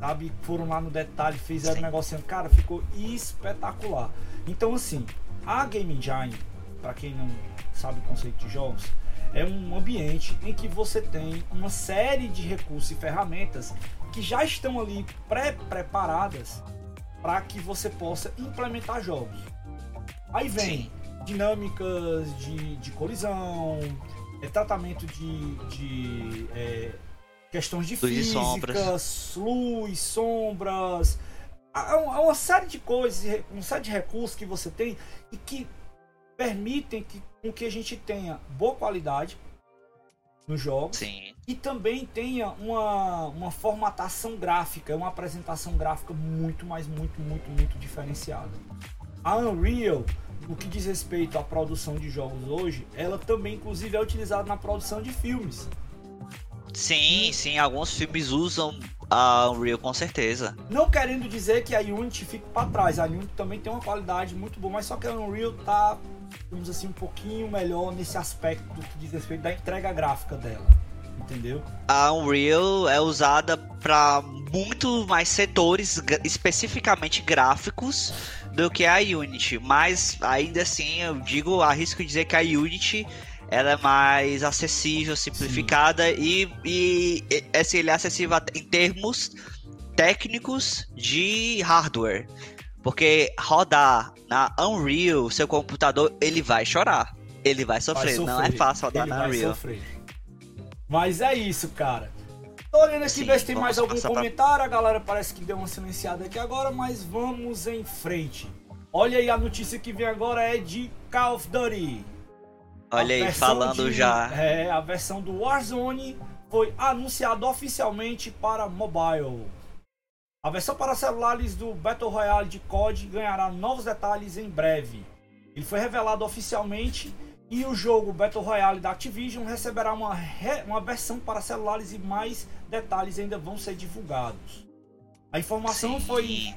Speaker 1: sabe? Foram lá no detalhe, fizeram um negocinho, cara, ficou espetacular. Então, assim, a Game Engine, para quem não sabe o conceito de jogos, é um ambiente em que você tem uma série de recursos e ferramentas que já estão ali pré-preparadas para que você possa implementar jogos. Aí vem Sim. dinâmicas de, de colisão, é, tratamento de, de é, questões de luz físicas, sombras. luz, sombras, há uma série de coisas, uma série de recursos que você tem e que permitem que, com que a gente tenha boa qualidade nos jogos
Speaker 2: Sim.
Speaker 1: e também tenha uma, uma formatação gráfica, uma apresentação gráfica muito, mais muito, muito, muito diferenciada. A Unreal, no que diz respeito à produção de jogos hoje, ela também, inclusive, é utilizada na produção de filmes.
Speaker 2: Sim, sim, alguns filmes usam a Unreal com certeza.
Speaker 1: Não querendo dizer que a Unity fica para trás, a Unity também tem uma qualidade muito boa, mas só que a Unreal tá, vamos assim, um pouquinho melhor nesse aspecto que diz respeito da entrega gráfica dela. Entendeu?
Speaker 2: A Unreal é usada para muito mais setores, especificamente gráficos, do que a Unity. Mas ainda assim, eu digo, arrisco dizer que a Unity ela é mais acessível, simplificada e, e assim, ele é acessível em termos técnicos de hardware. Porque rodar na Unreal, seu computador, ele vai chorar. Ele vai sofrer. Vai sofrer. Não é fácil rodar ele na Unreal. Sofrer.
Speaker 1: Mas é isso, cara. Tô olhando aqui ver se tem mais algum comentário. Pra... A galera parece que deu uma silenciada aqui agora, mas vamos em frente. Olha aí, a notícia que vem agora é de Call of Duty.
Speaker 2: Olha aí, falando de, já.
Speaker 1: É, a versão do Warzone foi anunciada oficialmente para mobile. A versão para celulares do Battle Royale de COD ganhará novos detalhes em breve. Ele foi revelado oficialmente e o jogo Battle Royale da Activision receberá uma, re... uma versão para celulares e mais detalhes ainda vão ser divulgados. A informação Sim. foi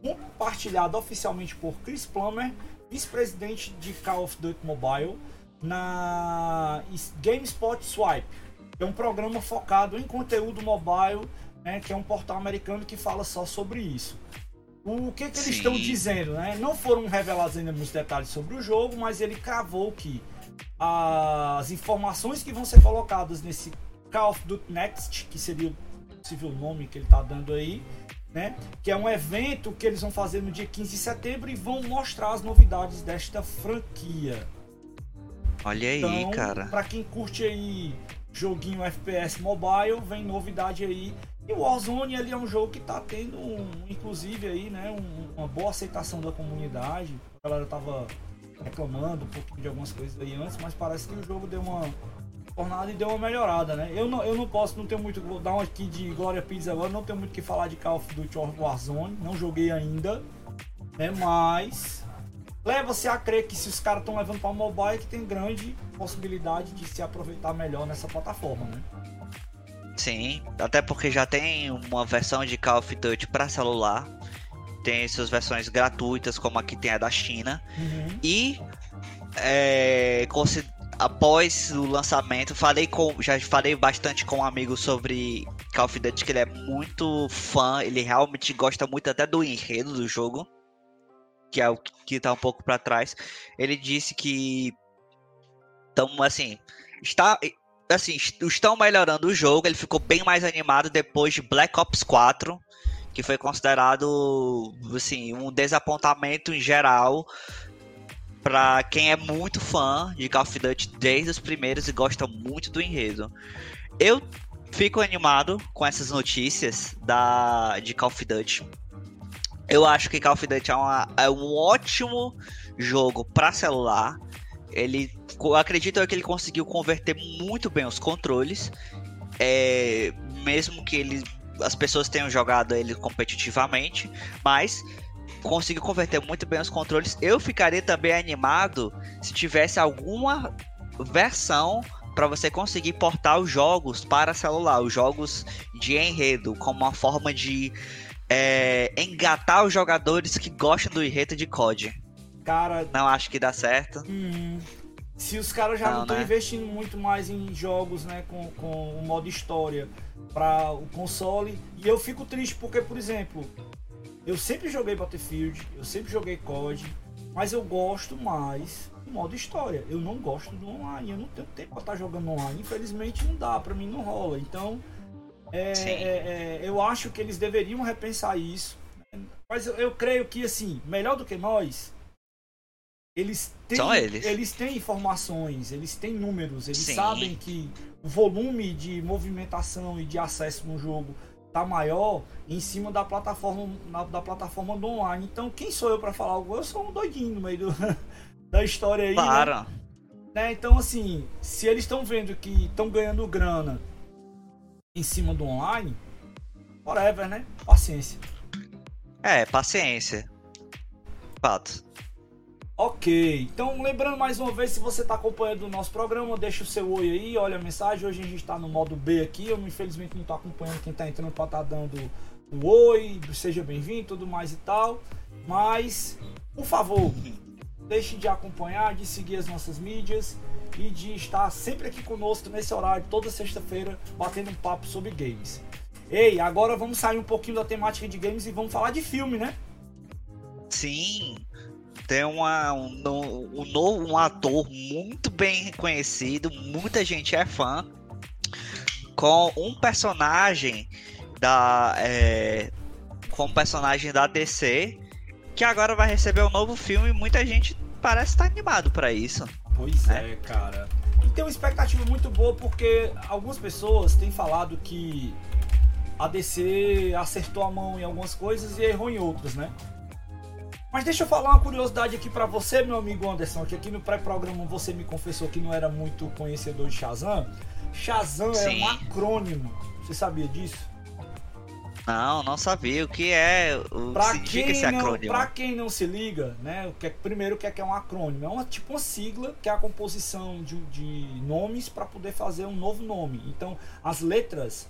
Speaker 1: compartilhada oficialmente por Chris Plummer, vice-presidente de Call of Duty Mobile, na GameSpot Swipe, é um programa focado em conteúdo mobile, né, que é um portal americano que fala só sobre isso. O que, que eles Sim. estão dizendo? Né? Não foram revelados ainda muitos detalhes sobre o jogo, mas ele cravou que as informações que vão ser colocadas nesse Call of Duty Next, que seria o possível nome que ele está dando aí, né? Que é um evento que eles vão fazer no dia 15 de setembro e vão mostrar as novidades desta franquia.
Speaker 2: Olha aí, então, cara.
Speaker 1: Para quem curte aí joguinho FPS mobile, vem novidade aí. E o Warzone ele é um jogo que tá tendo, um, inclusive aí, né, um, uma boa aceitação da comunidade. A galera tava reclamando um pouquinho de algumas coisas aí antes, mas parece que o jogo deu uma tornada e deu uma melhorada, né? Eu não, eu não posso, não tenho muito, vou dar um aqui de Glória Pires agora, não tenho muito o que falar de Call of Duty Warzone, não joguei ainda, né? Mas leva-se a crer que se os caras estão levando para mobile, que tem grande possibilidade de se aproveitar melhor nessa plataforma, né?
Speaker 2: Sim, até porque já tem uma versão de Call of Duty para celular, tem suas versões gratuitas, como aqui tem a da China, uhum. e é, após o lançamento, falei com, já falei bastante com um amigo sobre Call of Duty, que ele é muito fã, ele realmente gosta muito até do enredo do jogo, que é o que tá um pouco para trás. Ele disse que então assim, está assim, estão melhorando o jogo, ele ficou bem mais animado depois de Black Ops 4, que foi considerado assim, um desapontamento em geral para quem é muito fã de Call of Duty desde os primeiros e gosta muito do enredo. Eu fico animado com essas notícias da de Call of Duty. Eu acho que Call of Duty é, uma, é um ótimo jogo para celular. Ele, acredito que ele conseguiu converter muito bem os controles, é, mesmo que ele, as pessoas tenham jogado ele competitivamente, mas conseguiu converter muito bem os controles. Eu ficaria também animado se tivesse alguma versão para você conseguir portar os jogos para celular, os jogos de enredo, como uma forma de é, engatar os jogadores que gostam do enredo de COD. Cara, não acho que dá certo.
Speaker 1: Hum, se os caras já não estão né? investindo muito mais em jogos, né, com, com o modo história para o console, e eu fico triste porque, por exemplo, eu sempre joguei Battlefield, eu sempre joguei COD, mas eu gosto mais do modo história. Eu não gosto do online, eu não tenho tempo para estar tá jogando online. Infelizmente não dá, para mim não rola. Então, é, é, é, eu acho que eles deveriam repensar isso. Mas eu, eu, creio que, assim, melhor do que nós, eles têm, eles. eles têm informações, eles têm números, eles Sim. sabem que o volume de movimentação e de acesso no jogo tá maior em cima da plataforma na, da plataforma do online. Então, quem sou eu para falar algo? Eu sou um doidinho no meio do, da história aí. Né? né? Então, assim, se eles estão vendo que estão ganhando grana em cima do online, whatever, né? Paciência.
Speaker 2: É, paciência. Fato.
Speaker 1: Ok, então lembrando mais uma vez, se você está acompanhando o nosso programa, deixa o seu oi aí, olha a mensagem. Hoje a gente está no modo B aqui, eu infelizmente não estou acompanhando quem está entrando para estar tá dando o oi, seja bem-vindo, tudo mais e tal. Mas, por favor, deixe de acompanhar, de seguir as nossas mídias e de estar sempre aqui conosco nesse horário, toda sexta-feira, batendo um papo sobre games. Ei, agora vamos sair um pouquinho da temática de games e vamos falar de filme, né?
Speaker 2: Sim, tem uma, um, um, novo, um ator muito bem reconhecido, muita gente é fã, com um personagem da, é, como personagem da DC, que agora vai receber um novo filme e muita gente parece estar animado para isso.
Speaker 1: Pois é, é cara. E tem uma expectativa muito boa porque algumas pessoas têm falado que a DC acertou a mão em algumas coisas e errou em outras, né? Mas deixa eu falar uma curiosidade aqui para você, meu amigo Anderson, que aqui no pré-programa você me confessou que não era muito conhecedor de Shazam. Shazam Sim. é um acrônimo. Você sabia disso?
Speaker 2: Não, não sabia o que é o
Speaker 1: pra que significa esse acrônimo. Para quem não se liga, né, o que é, primeiro o que é, que é um acrônimo? É uma, tipo uma sigla que é a composição de, de nomes para poder fazer um novo nome. Então, as letras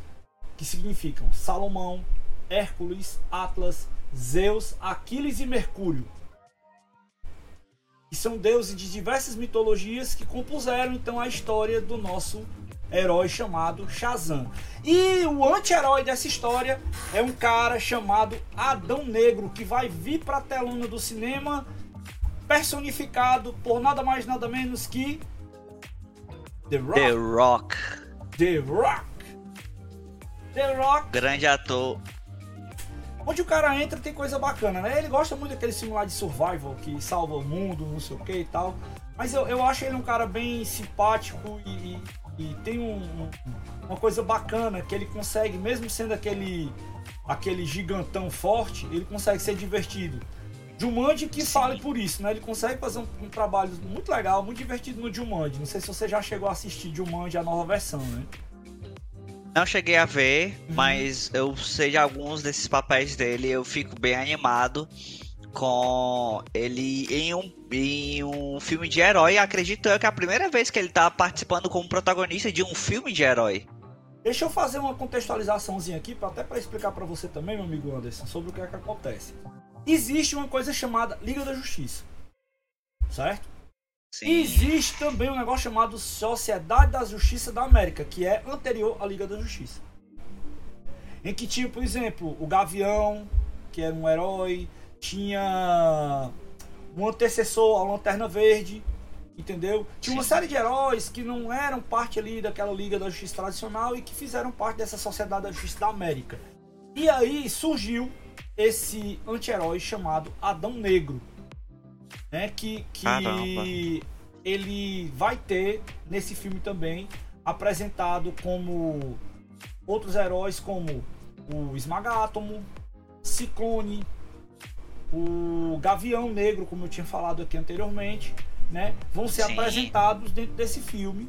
Speaker 1: que significam Salomão, Hércules, Atlas, Zeus, Aquiles e Mercúrio. Que são deuses de diversas mitologias que compuseram então a história do nosso herói chamado Shazam. E o anti-herói dessa história é um cara chamado Adão Negro que vai vir para a telona do cinema personificado por nada mais nada menos que
Speaker 2: The Rock. The Rock.
Speaker 1: The Rock.
Speaker 2: The Rock. Grande ator
Speaker 1: Onde o cara entra tem coisa bacana, né? Ele gosta muito daquele simulado de survival que salva o mundo, não sei o que e tal. Mas eu, eu acho ele um cara bem simpático e, e, e tem um, um, uma coisa bacana que ele consegue, mesmo sendo aquele, aquele gigantão forte, ele consegue ser divertido. Jumanji que Sim. fale por isso, né? Ele consegue fazer um, um, trabalho muito legal, muito divertido no Jumanji. Não sei se você já chegou a assistir Jumanji, a nova versão, né?
Speaker 2: Não cheguei a ver, uhum. mas eu sei de alguns desses papéis dele. Eu fico bem animado com ele em um, em um filme de herói. Acredito eu que é a primeira vez que ele tá participando como protagonista de um filme de herói.
Speaker 1: Deixa eu fazer uma contextualizaçãozinha aqui, até para explicar para você também, meu amigo Anderson, sobre o que é que acontece. Existe uma coisa chamada Liga da Justiça, certo? Sim. Existe também um negócio chamado Sociedade da Justiça da América, que é anterior à Liga da Justiça. Em que tinha, por exemplo, o Gavião, que era um herói, tinha um antecessor, a Lanterna Verde, entendeu? Tinha uma série de heróis que não eram parte ali daquela Liga da Justiça tradicional e que fizeram parte dessa Sociedade da Justiça da América. E aí surgiu esse anti-herói chamado Adão Negro né? Que, que ele vai ter nesse filme também apresentado como outros heróis como o Esmagátomo, Ciclone, o Gavião Negro, como eu tinha falado aqui anteriormente, né? Vão ser Sim. apresentados dentro desse filme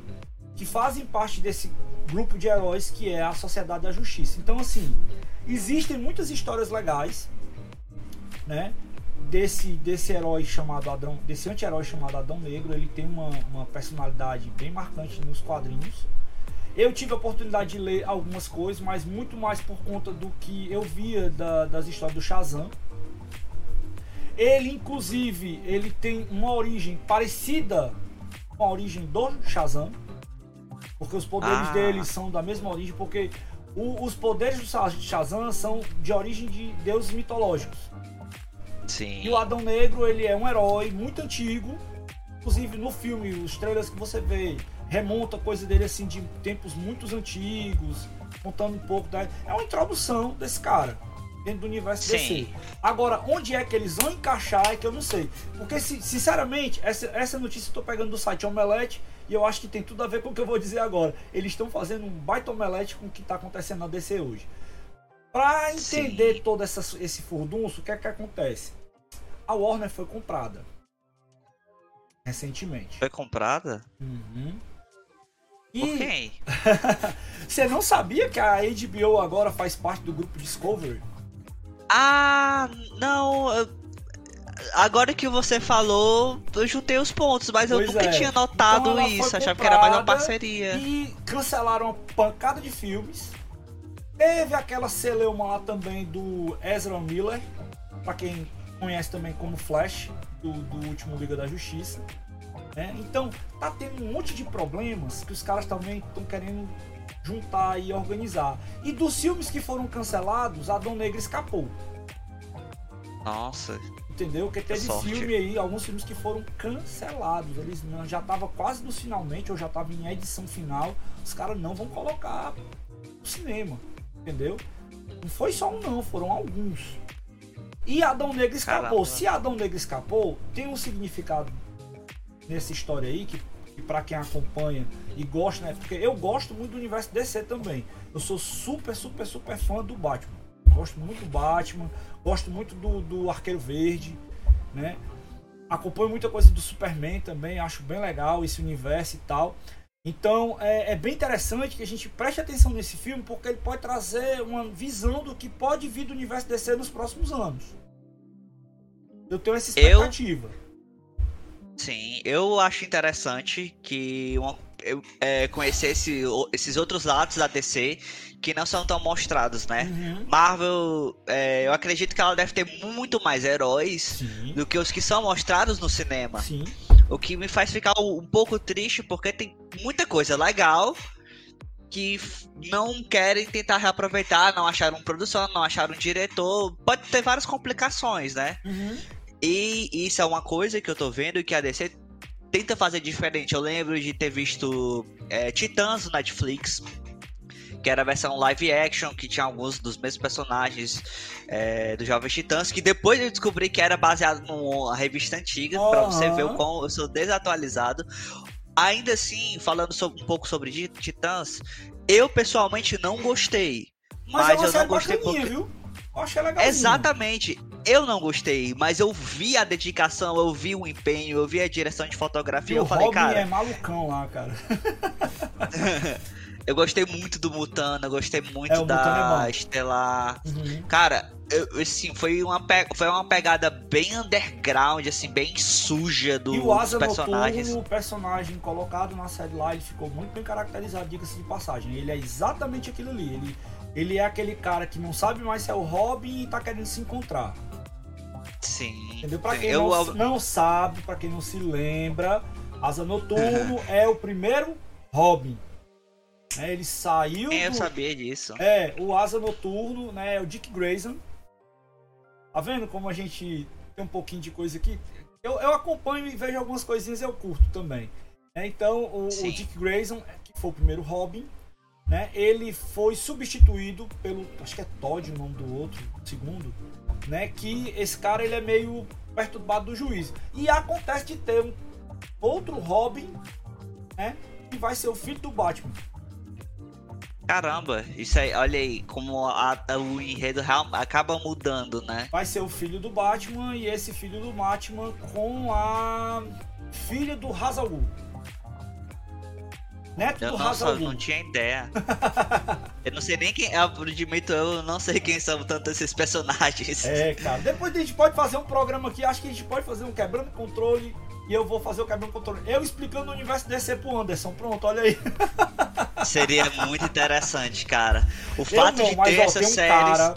Speaker 1: que fazem parte desse grupo de heróis que é a Sociedade da Justiça. Então assim, existem muitas histórias legais, né? desse, desse herói chamado Adão, desse anti-herói chamado Adão Negro, ele tem uma, uma personalidade bem marcante nos quadrinhos. Eu tive a oportunidade de ler algumas coisas, mas muito mais por conta do que eu via da, das histórias do Shazam. Ele, inclusive, ele tem uma origem parecida com a origem do Shazam, porque os poderes ah. dele são da mesma origem, porque o, os poderes do Shazam são de origem de deuses mitológicos.
Speaker 2: Sim.
Speaker 1: E o Adão Negro, ele é um herói muito antigo. Inclusive no filme, os trailers que você vê, remonta coisa dele assim de tempos muito antigos, contando um pouco da. É uma introdução desse cara dentro do universo Sim. DC. Agora, onde é que eles vão encaixar é que eu não sei. Porque, sinceramente, essa, essa notícia eu tô pegando do site Omelete e eu acho que tem tudo a ver com o que eu vou dizer agora. Eles estão fazendo um baita omelete com o que está acontecendo na DC hoje. Para entender Sim. todo essa, esse furdunço, o que é que acontece? A Warner foi comprada recentemente.
Speaker 2: Foi comprada?
Speaker 1: Uhum.
Speaker 2: E... Por quem?
Speaker 1: Você não sabia que a HBO agora faz parte do grupo Discovery?
Speaker 2: Ah, não. Agora que você falou, eu juntei os pontos, mas pois eu nunca é. tinha notado então isso. Achava que era mais uma parceria.
Speaker 1: E cancelaram uma pancada de filmes Teve aquela celeuma lá também do Ezra Miller, para quem conhece também como Flash, do, do último Liga da Justiça. Né? Então, tá tendo um monte de problemas que os caras também estão querendo juntar e organizar. E dos filmes que foram cancelados, Adão Negro escapou.
Speaker 2: Nossa.
Speaker 1: Entendeu? Porque teve sorte. filme aí, alguns filmes que foram cancelados. Eles já tava quase no finalmente, ou já tava em edição final. Os caras não vão colocar no cinema. Entendeu? Não foi só um não, foram alguns. E Adão Negro escapou. Caramba. Se Adão Negro escapou, tem um significado nessa história aí que, que para quem acompanha e gosta, né? Porque eu gosto muito do universo DC também. Eu sou super, super, super fã do Batman. Gosto muito do Batman, gosto muito do, do Arqueiro Verde, né? Acompanho muita coisa do Superman também, acho bem legal esse universo e tal. Então é, é, bem interessante que a gente preste atenção nesse filme, porque ele pode trazer uma visão do que pode vir do universo DC nos próximos anos. Eu tenho essa expectativa.
Speaker 2: Eu... Sim, eu acho interessante que uma, eu é, conhecer esse, esses outros lados da DC que não são tão mostrados, né? Uhum. Marvel, é, eu acredito que ela deve ter muito mais heróis Sim. do que os que são mostrados no cinema. Sim. O que me faz ficar um pouco triste porque tem muita coisa legal que não querem tentar reaproveitar, não acharam produção, não acharam diretor. Pode ter várias complicações, né? Uhum. E isso é uma coisa que eu tô vendo que a DC tenta fazer diferente. Eu lembro de ter visto é, Titãs no Netflix, que era a versão live action, que tinha alguns dos mesmos personagens é, do Jovem Titãs, que depois eu descobri que era baseado numa revista antiga, uhum. para você ver o quão eu sou desatualizado. Ainda assim, falando sobre, um pouco sobre Titãs, eu pessoalmente não gostei. Mas, mas eu não gostei porque...
Speaker 1: viu? Eu achei legalzinho.
Speaker 2: Exatamente. Eu não gostei, mas eu vi a dedicação, eu vi o empenho, eu vi a direção de fotografia. E eu falei, Robin cara.
Speaker 1: é malucão lá, cara.
Speaker 2: eu gostei muito do Mutano, eu gostei muito é, da é Estelar. Uhum. Cara, eu, assim, foi uma, foi uma pegada bem underground, assim, bem suja do,
Speaker 1: e o Asa dos personagens. Noturno, o personagem colocado na série lá, ele ficou muito bem caracterizado, diga-se de passagem. Ele é exatamente aquilo ali. Ele ele é aquele cara que não sabe mais se é o Robin e tá querendo se encontrar.
Speaker 2: Sim.
Speaker 1: Entendeu? Pra quem eu, não, eu... não sabe, pra quem não se lembra, Asa Noturno é o primeiro Robin. É, ele saiu.
Speaker 2: Eu do... sabia disso.
Speaker 1: É, o Asa Noturno, né? É o Dick Grayson. Tá vendo como a gente tem um pouquinho de coisa aqui? Eu, eu acompanho e vejo algumas coisinhas eu curto também. É, então, o, o, Dick Grayson, que foi o primeiro Robin, né? Ele foi substituído pelo, acho que é Todd o nome do outro, segundo, né? Que esse cara ele é meio perturbado do juiz. E acontece de ter um outro Robin, né? Que vai ser o filho do Batman.
Speaker 2: Caramba, isso aí, olha aí, como a, a, o enredo real, acaba mudando, né?
Speaker 1: Vai ser o filho do Batman e esse filho do Batman com a filha do Hazal Neto eu
Speaker 2: do não, não tinha ideia. eu não sei nem quem. Eu admito, eu não sei quem são tantos esses personagens.
Speaker 1: É, cara. Depois a gente pode fazer um programa aqui. Acho que a gente pode fazer um quebrando controle. E eu vou fazer o quebrando controle. Eu explicando o universo DC pro Anderson. Pronto, olha aí.
Speaker 2: Seria muito interessante, cara. O fato não, de ter essas um séries. Cara,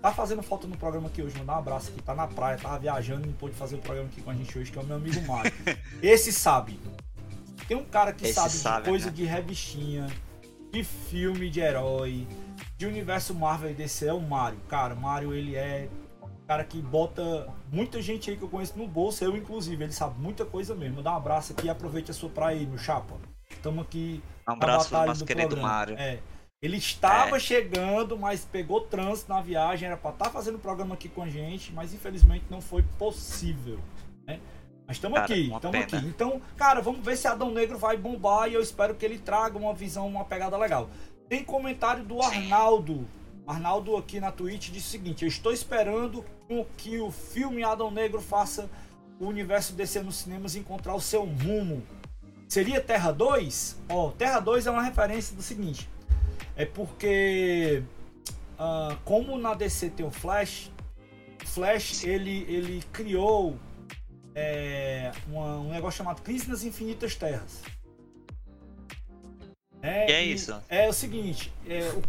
Speaker 1: tá fazendo falta no programa aqui hoje, mandar um abraço aqui, tá na praia, tava viajando e não pôde fazer o programa aqui com a gente hoje, que é o meu amigo Mário. Esse sabe. Tem um cara que sabe, sabe, de coisa né? de revistinha, de filme de herói, de universo Marvel e DC é o Mario. Cara, o Mario ele é um cara que bota muita gente aí que eu conheço no bolso, eu inclusive, ele sabe muita coisa mesmo. Dá um abraço aqui e aproveite a sua praia aí, meu chapa. Estamos aqui
Speaker 2: um abraço pro nosso querido programa. Mario.
Speaker 1: É. Ele estava é. chegando, mas pegou trânsito na viagem, era para estar tá fazendo o programa aqui com a gente, mas infelizmente não foi possível. Mas estamos aqui, estamos aqui. Então, cara, vamos ver se Adão Negro vai bombar e eu espero que ele traga uma visão, uma pegada legal. Tem comentário do Arnaldo. Arnaldo aqui na Twitch disse o seguinte: Eu estou esperando que o filme Adão Negro faça o universo descer nos cinemas e encontrar o seu rumo. Seria Terra 2? Ó, oh, Terra 2 é uma referência do seguinte: é porque, uh, como na DC tem o Flash, Flash ele, ele criou é, uma, um negócio chamado Crise nas Infinitas Terras.
Speaker 2: É, que é isso?
Speaker 1: É o seguinte, é, o,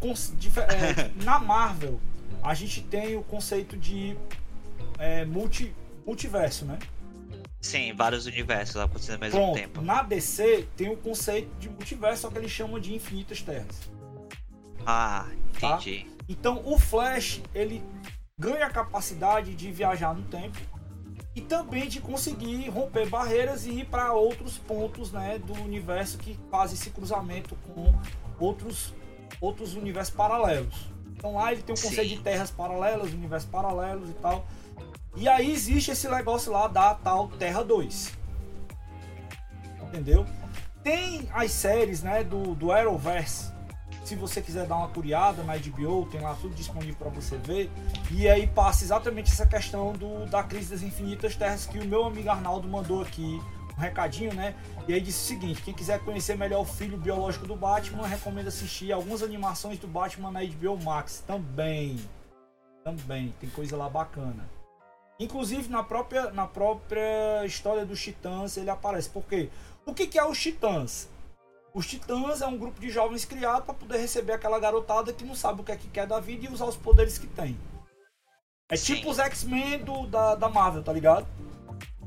Speaker 1: é, na Marvel a gente tem o conceito de é, multi, multiverso, né?
Speaker 2: Sim, vários universos acontecendo ao mesmo Pronto, tempo.
Speaker 1: Na DC tem o conceito de multiverso, só que eles chamam de infinitas terras.
Speaker 2: Ah, entendi. Tá?
Speaker 1: Então o Flash ele ganha a capacidade de viajar no tempo e também de conseguir romper barreiras e ir para outros pontos né, do universo que fazem esse cruzamento com outros, outros universos paralelos. Então lá ele tem um conceito Sim. de terras paralelas, universos paralelos e tal. E aí existe esse negócio lá da tal Terra 2. Entendeu? Tem as séries, né, do, do Arrowverse. Se você quiser dar uma curiada na HBO, tem lá tudo disponível para você ver. E aí passa exatamente essa questão do, da crise das infinitas terras que o meu amigo Arnaldo mandou aqui um recadinho, né? E aí disse o seguinte: quem quiser conhecer melhor o filho biológico do Batman, recomendo assistir algumas animações do Batman na HBO Max também. Também, tem coisa lá bacana. Inclusive na própria, na própria história dos Titãs ele aparece. Por quê? O que, que é os Titãs? Os Titãs é um grupo de jovens criado para poder receber aquela garotada que não sabe o que é que quer da vida e usar os poderes que tem. É Sim. tipo os X-Men da, da Marvel, tá ligado?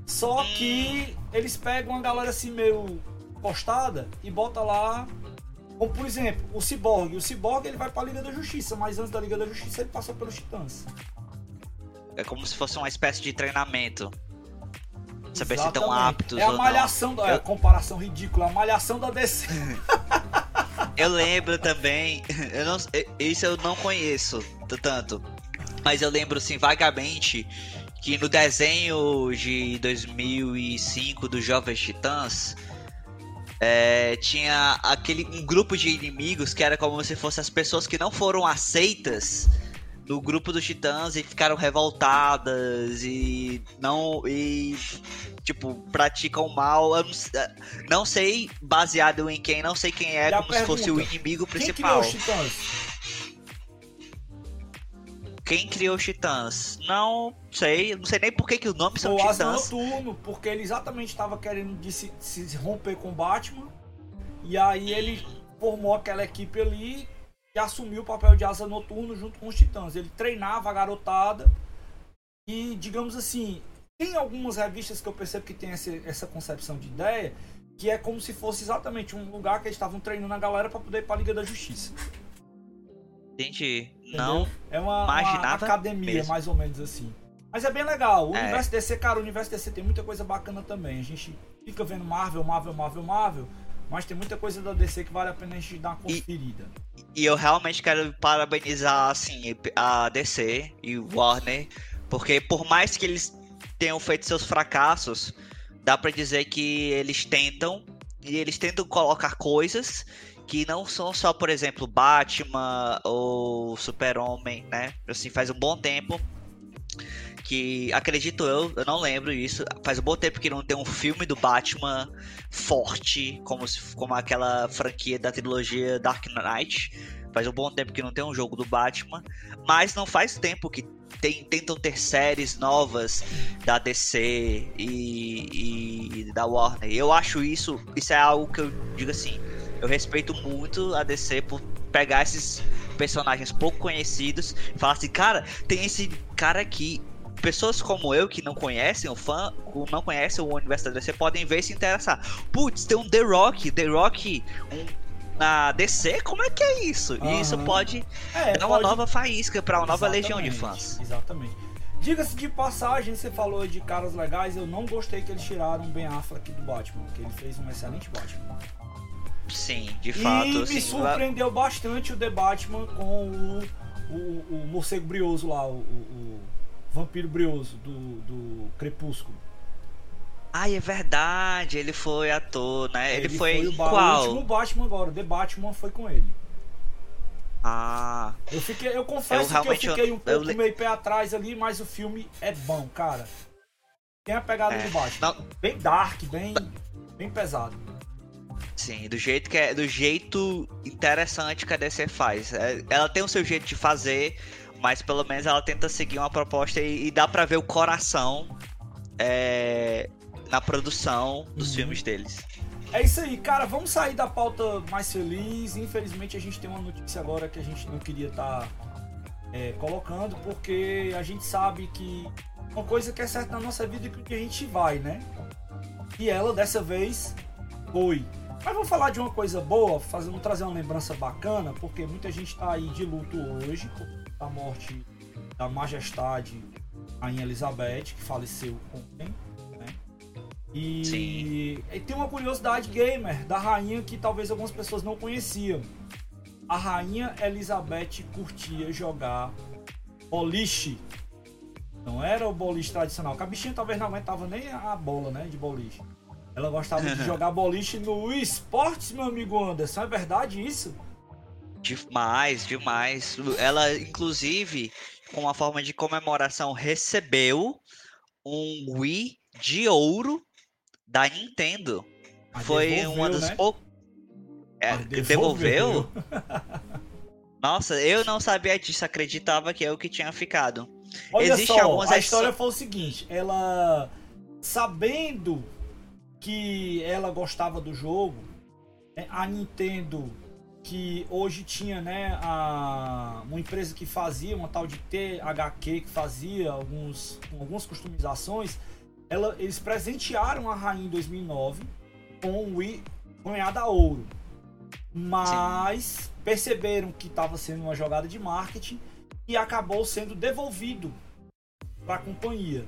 Speaker 1: Só que eles pegam uma galera assim meio postada e bota lá. Como por exemplo, o Cyborg. O Cyborg ele vai pra Liga da Justiça, mas antes da Liga da Justiça ele passou pelos Titãs.
Speaker 2: É como se fosse uma espécie de treinamento. Saber se estão aptos
Speaker 1: é a malhação, da, é a comparação ridícula, a malhação da DC.
Speaker 2: eu lembro também, eu não, isso eu não conheço tanto, mas eu lembro assim vagamente que no desenho de 2005 dos Jovens Titãs é, tinha aquele um grupo de inimigos que era como se fossem as pessoas que não foram aceitas do grupo dos titãs e ficaram revoltadas e não e tipo praticam mal eu não, não sei baseado em quem não sei quem é como pergunta, se fosse o inimigo principal
Speaker 1: quem criou os titãs
Speaker 2: quem criou os Titãs? Não sei, não sei nem por que, que o nome são o Titãs. O
Speaker 1: Noturno, porque ele exatamente estava querendo se, se romper com o Batman. E aí ele formou aquela equipe ali e assumiu o papel de asa noturno junto com os titãs. Ele treinava a garotada e, digamos assim, tem algumas revistas que eu percebo que tem essa, essa concepção de ideia, que é como se fosse exatamente um lugar que eles estavam treinando a galera para poder ir pra Liga da Justiça.
Speaker 2: Entendi. Entendeu? Não.
Speaker 1: É uma, uma academia, mesmo. mais ou menos assim. Mas é bem legal. O é. universo DC, cara, o universo DC tem muita coisa bacana também. A gente fica vendo Marvel, Marvel, Marvel, Marvel. Mas tem muita coisa da DC que vale a pena a gente dar uma conferida.
Speaker 2: E, e eu realmente quero parabenizar assim, a DC e o Warner, porque por mais que eles tenham feito seus fracassos, dá para dizer que eles tentam e eles tentam colocar coisas que não são só, por exemplo, Batman ou Super-Homem, né? Assim, faz um bom tempo que acredito eu, eu não lembro isso. Faz um bom tempo que não tem um filme do Batman forte, como, como aquela franquia da trilogia Dark Knight. Faz um bom tempo que não tem um jogo do Batman, mas não faz tempo que tem, tentam ter séries novas da DC e, e da Warner. Eu acho isso, isso é algo que eu digo assim, eu respeito muito a DC por pegar esses personagens pouco conhecidos e falar assim, cara, tem esse cara aqui, pessoas como eu que não conhecem o fã, não conhecem o universo da DC, podem ver e se interessar. Putz, tem um The Rock, The Rock, um na DC, como é que é isso? Uhum. E isso pode é, dar uma pode... nova faísca para uma nova legião de fãs.
Speaker 1: Exatamente. Diga-se de passagem, você falou de caras legais, eu não gostei que eles tiraram o Ben Affleck do Batman, porque ele fez um excelente Batman.
Speaker 2: Sim, de fato. E
Speaker 1: me surpreendeu bastante o The Batman com o, o, o morcego brioso lá, o, o Vampiro Brioso do, do Crepúsculo.
Speaker 2: Ai, é verdade, ele foi ator, né? Ele, ele foi, foi o,
Speaker 1: qual? o último Batman agora, o The Batman foi com ele.
Speaker 2: Ah.
Speaker 1: Eu fiquei, eu confesso eu, que eu fiquei um pouco eu... meio pé atrás ali, mas o filme é bom, cara. Tem a pegada é. do Batman. Não. Bem dark, bem, bem pesado.
Speaker 2: Sim, do jeito que é, do jeito interessante que a DC faz. É, ela tem o seu jeito de fazer, mas pelo menos ela tenta seguir uma proposta e, e dá para ver o coração é, na produção dos uhum. filmes deles.
Speaker 1: É isso aí, cara. Vamos sair da pauta mais feliz. Infelizmente, a gente tem uma notícia agora que a gente não queria estar tá, é, colocando, porque a gente sabe que uma coisa que é certa na nossa vida é que a gente vai, né? E ela dessa vez foi. Mas vamos falar de uma coisa boa, fazendo trazer uma lembrança bacana, porque muita gente está aí de luto hoje a morte da majestade Rainha Elizabeth, que faleceu ontem. Né? E, e tem uma curiosidade gamer da rainha que talvez algumas pessoas não conheciam. A Rainha Elizabeth curtia jogar boliche. Não era o boliche tradicional. Que a bichinha talvez não aguentava nem a bola, né? De boliche. Ela gostava de jogar boliche no esportes, meu amigo Anderson. É verdade isso?
Speaker 2: Demais, demais. Ela, inclusive, com uma forma de comemoração, recebeu um Wii de ouro da Nintendo. Mas Foi uma das né? poucas. É, devolveu? devolveu? Nossa, eu não sabia disso, acreditava que eu que tinha ficado.
Speaker 1: Olha Existe só, algumas a história foi o seguinte, ela sabendo que ela gostava do jogo, a Nintendo que hoje tinha né, a, uma empresa que fazia uma tal de THQ que fazia alguns, algumas customizações, ela, eles presentearam a rainha em 2009 com o Wii ganhada ouro. Mas Sim. perceberam que estava sendo uma jogada de marketing e acabou sendo devolvido para a companhia.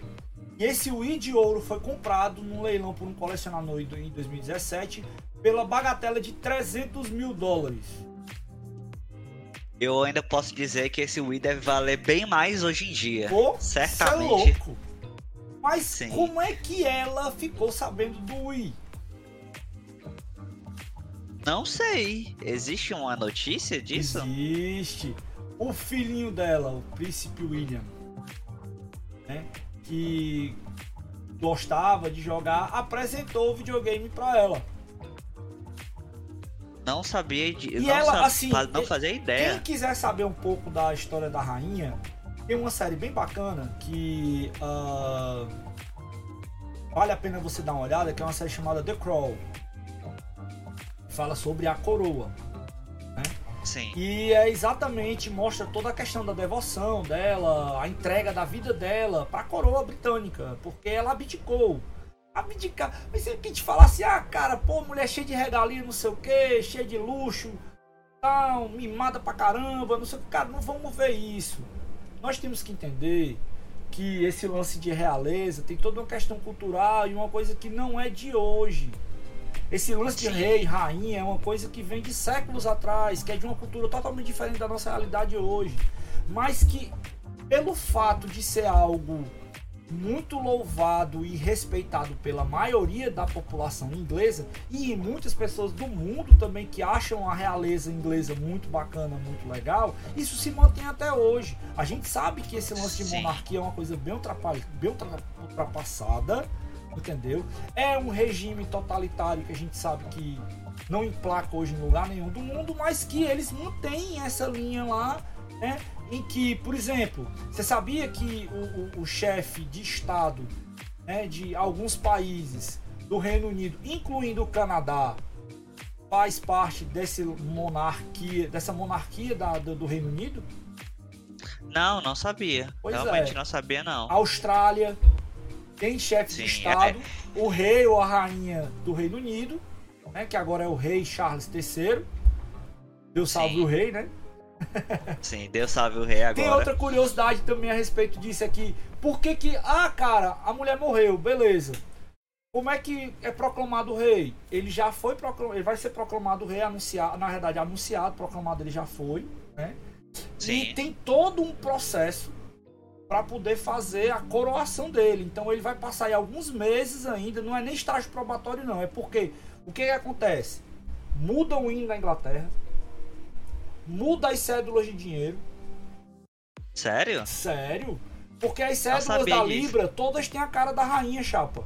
Speaker 1: E esse Wii de ouro foi comprado num leilão por um colecionador em 2017 pela bagatela de 300 mil dólares.
Speaker 2: Eu ainda posso dizer que esse Wii deve valer bem mais hoje em dia. Pô, certamente.
Speaker 1: É louco. Mas Sim. como é que ela ficou sabendo do Wii?
Speaker 2: Não sei. Existe uma notícia disso?
Speaker 1: Existe. O filhinho dela, o príncipe William, né, que gostava de jogar, apresentou o videogame para ela.
Speaker 2: Não sabia de.
Speaker 1: E
Speaker 2: não
Speaker 1: ela, assim.
Speaker 2: Não fazia ideia.
Speaker 1: Quem quiser saber um pouco da história da rainha, tem uma série bem bacana que. Uh, vale a pena você dar uma olhada, que é uma série chamada The Crow. Fala sobre a coroa.
Speaker 2: Sim.
Speaker 1: E é exatamente, mostra toda a questão da devoção dela, a entrega da vida dela para a coroa britânica, porque ela abdicou abdicar. Mas se a gente falasse, ah, cara, pô, mulher cheia de regalia, não sei o que, cheia de luxo, tal, mimada pra caramba, não sei o que, cara, não vamos ver isso. Nós temos que entender que esse lance de realeza tem toda uma questão cultural e uma coisa que não é de hoje. Esse lance de rei, rainha, é uma coisa que vem de séculos atrás, que é de uma cultura totalmente diferente da nossa realidade hoje. Mas que, pelo fato de ser algo muito louvado e respeitado pela maioria da população inglesa e muitas pessoas do mundo também que acham a realeza inglesa muito bacana, muito legal, isso se mantém até hoje. A gente sabe que esse lance de monarquia é uma coisa bem, bem ultrapassada, entendeu? É um regime totalitário que a gente sabe que não emplaca hoje em lugar nenhum do mundo, mas que eles mantêm essa linha lá, né? em que, por exemplo, você sabia que o, o, o chefe de Estado né, de alguns países do Reino Unido, incluindo o Canadá, faz parte desse monarquia, dessa monarquia da, do, do Reino Unido?
Speaker 2: Não, não sabia. Pois Realmente é. não sabia, não.
Speaker 1: Austrália tem chefe de Estado, é... o rei ou a rainha do Reino Unido, né, que agora é o rei Charles III. Deus salve Sim. o rei, né?
Speaker 2: Sim, Deus salve o rei agora.
Speaker 1: Tem outra curiosidade também a respeito disso aqui. Por que que... Ah, cara, a mulher morreu, beleza. Como é que é proclamado o rei? Ele já foi proclamado, ele vai ser proclamado rei, anunciado, na verdade, anunciado, proclamado ele já foi, né? Sim. E tem todo um processo para poder fazer a coroação dele. Então ele vai passar aí alguns meses ainda, não é nem estágio probatório não, é porque o que, que acontece? Muda o hino da Inglaterra, muda as cédulas de dinheiro.
Speaker 2: Sério?
Speaker 1: Sério. Porque as cédulas da disso. Libra todas têm a cara da rainha, chapa.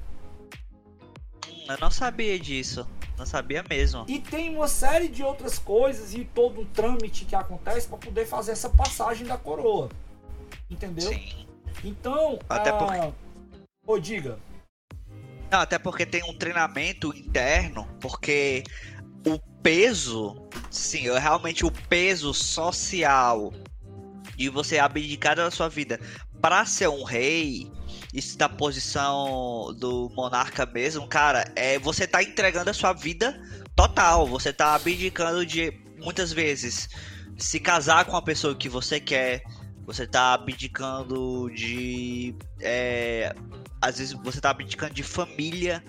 Speaker 2: Eu não sabia disso. Não sabia mesmo.
Speaker 1: E tem uma série de outras coisas e todo um trâmite que acontece para poder fazer essa passagem da coroa. Entendeu? Sim. Então,
Speaker 2: até a... porque.
Speaker 1: Ô, diga.
Speaker 2: Não, até porque tem um treinamento interno, porque o peso, sim, realmente o peso social de você abdicar da sua vida para ser um rei, isso da posição do monarca mesmo, cara, é você tá entregando a sua vida total, você tá abdicando de muitas vezes se casar com a pessoa que você quer, você tá abdicando de é, às vezes você tá abdicando de família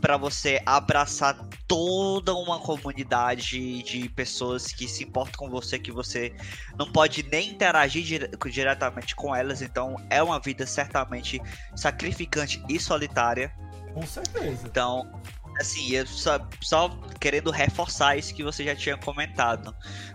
Speaker 2: para você abraçar toda uma comunidade de pessoas que se importam com você, que você não pode nem interagir dire diretamente com elas, então é uma vida certamente sacrificante e solitária.
Speaker 1: Com certeza.
Speaker 2: Então, assim, eu só, só querendo reforçar isso que você já tinha comentado.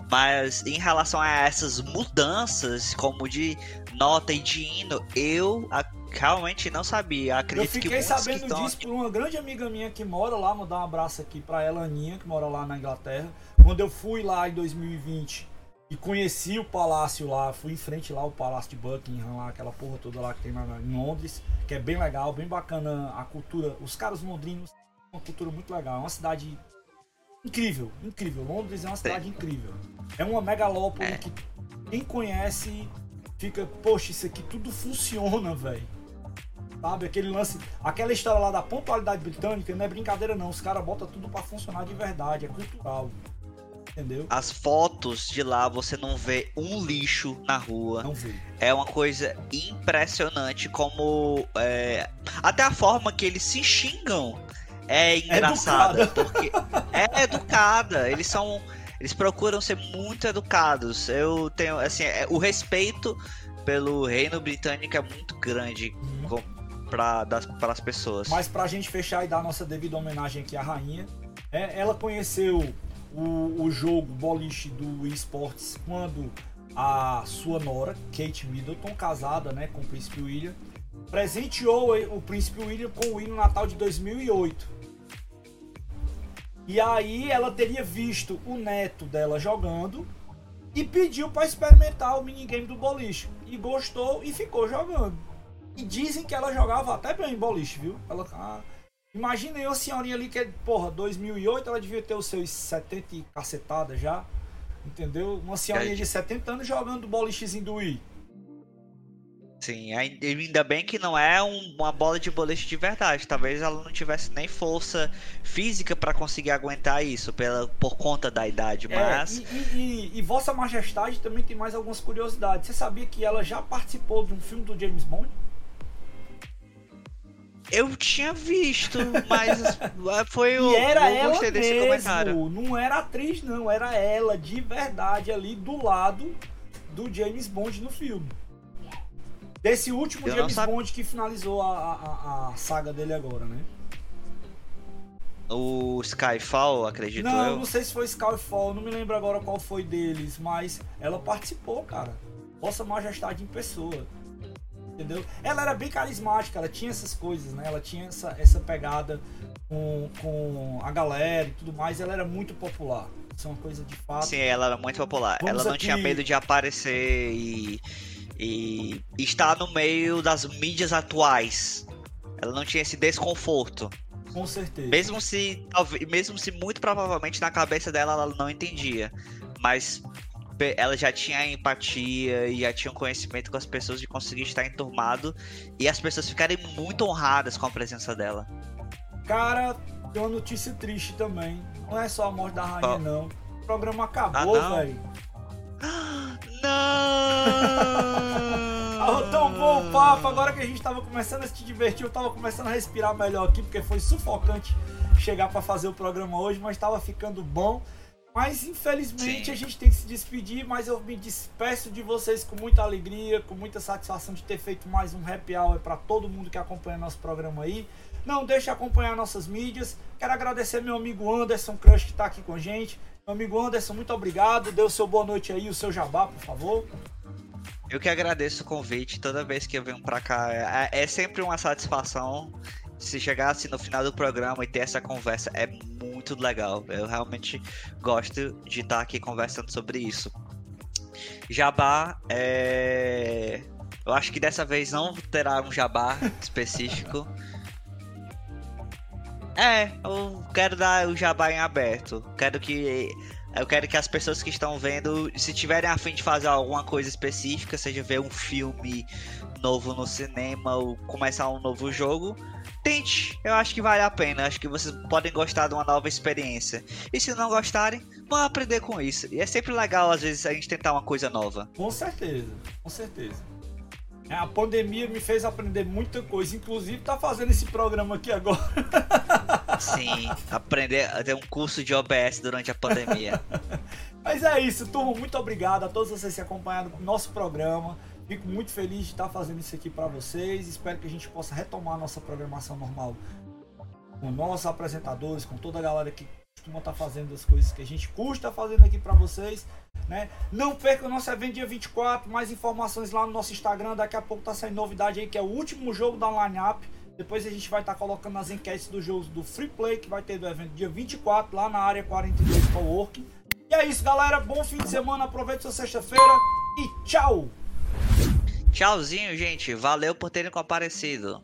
Speaker 2: Mas em relação a essas mudanças, como de nota e de hino, eu realmente não sabia. Acredito
Speaker 1: eu fiquei sabendo disso por uma grande amiga minha que mora lá, mandar um abraço aqui pra ela, Aninha, que mora lá na Inglaterra. Quando eu fui lá em 2020 e conheci o palácio lá, fui em frente lá, o palácio de Buckingham, lá, aquela porra toda lá que tem lá em Londres, que é bem legal, bem bacana a cultura. Os caras londrinos uma cultura muito legal. É uma cidade incrível, incrível. Londres é uma cidade incrível. É uma megalópole é. que quem conhece fica, poxa, isso aqui tudo funciona, velho. Sabe, aquele lance, aquela história lá da pontualidade britânica não é brincadeira não, os caras botam tudo para funcionar de verdade, é cultural. Entendeu?
Speaker 2: As fotos de lá você não vê um lixo na rua.
Speaker 1: Não vê.
Speaker 2: É uma coisa impressionante como é, até a forma que eles se xingam é engraçada, educada. porque é educada. Eles são, eles procuram ser muito educados. Eu tenho assim, é, o respeito pelo reino britânico é muito grande uhum. para as pessoas.
Speaker 1: Mas para a gente fechar e dar nossa devida homenagem aqui à rainha, é, ela conheceu o, o jogo boliche do esportes quando a sua nora, Kate Middleton, casada né, com o príncipe William, presenteou o príncipe William com o hino Natal de 2008. E aí ela teria visto o neto dela jogando e pediu para experimentar o minigame do boliche. E gostou e ficou jogando. E dizem que ela jogava até bem boliche, viu? Ela, ah, imaginei uma senhorinha ali que, porra, 2008 ela devia ter os seus 70 cacetadas já. Entendeu? Uma senhorinha de 70 anos jogando bolichezinho do Wii.
Speaker 2: Sim, ainda bem que não é um, uma bola de boliche de verdade. Talvez ela não tivesse nem força física para conseguir aguentar isso pela, por conta da idade, é, mas.
Speaker 1: É, e, e, e, Vossa Majestade também tem mais algumas curiosidades. Você sabia que ela já participou de um filme do James Bond?
Speaker 2: Eu tinha visto, mas foi
Speaker 1: o. E era eu ela mesmo, comentário. Não era atriz, não, era ela de verdade ali do lado do James Bond no filme. Desse último eu James Bond que finalizou a, a, a, saga dele agora, né?
Speaker 2: O Skyfall, acredito
Speaker 1: não,
Speaker 2: eu.
Speaker 1: Não, não sei se foi Skyfall, não me lembro agora qual foi deles, mas ela participou, cara. Vossa Majestade em pessoa. Entendeu? Ela era bem carismática, ela tinha essas coisas, né? Ela tinha essa, essa pegada com, com a galera e tudo mais, ela era muito popular. Isso é uma coisa de fato.
Speaker 2: Sim, ela era muito popular. Vamos ela não aqui... tinha medo de aparecer e e está no meio das mídias atuais. Ela não tinha esse desconforto.
Speaker 1: Com certeza.
Speaker 2: Mesmo se, mesmo se muito provavelmente na cabeça dela ela não entendia. Mas ela já tinha empatia e já tinha um conhecimento com as pessoas de conseguir estar enturmado e as pessoas ficarem muito honradas com a presença dela.
Speaker 1: Cara, tem uma notícia triste também. Não é só a morte da rainha, oh. não. O programa acabou, ah, velho.
Speaker 2: Não!
Speaker 1: tão bom o papo, agora que a gente tava começando a se divertir, eu tava começando a respirar melhor aqui, porque foi sufocante chegar para fazer o programa hoje, mas tava ficando bom. Mas infelizmente Sim. a gente tem que se despedir, mas eu me despeço de vocês com muita alegria, com muita satisfação de ter feito mais um happy hour para todo mundo que acompanha nosso programa aí. Não deixe de acompanhar nossas mídias. Quero agradecer meu amigo Anderson Crush que está aqui com a gente. Meu amigo Anderson, muito obrigado. Dê o seu boa noite aí, o seu jabá, por favor.
Speaker 2: Eu que agradeço o convite toda vez que eu venho para cá. É, é, sempre uma satisfação. Se chegasse no final do programa e ter essa conversa, é muito legal. Eu realmente gosto de estar aqui conversando sobre isso. Jabá, é... eu acho que dessa vez não terá um jabá específico. É, eu quero dar o jabá em aberto. Quero que. Eu quero que as pessoas que estão vendo, se tiverem a fim de fazer alguma coisa específica, seja ver um filme novo no cinema ou começar um novo jogo, tente. Eu acho que vale a pena. Acho que vocês podem gostar de uma nova experiência. E se não gostarem, vão aprender com isso. E é sempre legal, às vezes, a gente tentar uma coisa nova.
Speaker 1: Com certeza, com certeza. É, a pandemia me fez aprender muita coisa, inclusive tá fazendo esse programa aqui agora.
Speaker 2: Sim, aprender a ter um curso de OBS durante a pandemia.
Speaker 1: Mas é isso, turma. Muito obrigado a todos vocês que acompanharam o nosso programa. Fico muito feliz de estar fazendo isso aqui para vocês. Espero que a gente possa retomar nossa programação normal com nossos apresentadores, com toda a galera que costuma estar fazendo as coisas que a gente custa fazendo aqui para vocês. Né? Não perca o nosso evento dia 24. Mais informações lá no nosso Instagram. Daqui a pouco tá saindo novidade aí, que é o último jogo da line-up. Depois a gente vai estar tá colocando as enquetes dos jogos do Free Play, que vai ter do evento dia 24, lá na área 42 Coworking. E é isso, galera. Bom fim de semana. Aproveite sua sexta-feira e tchau!
Speaker 2: Tchauzinho, gente. Valeu por terem comparecido.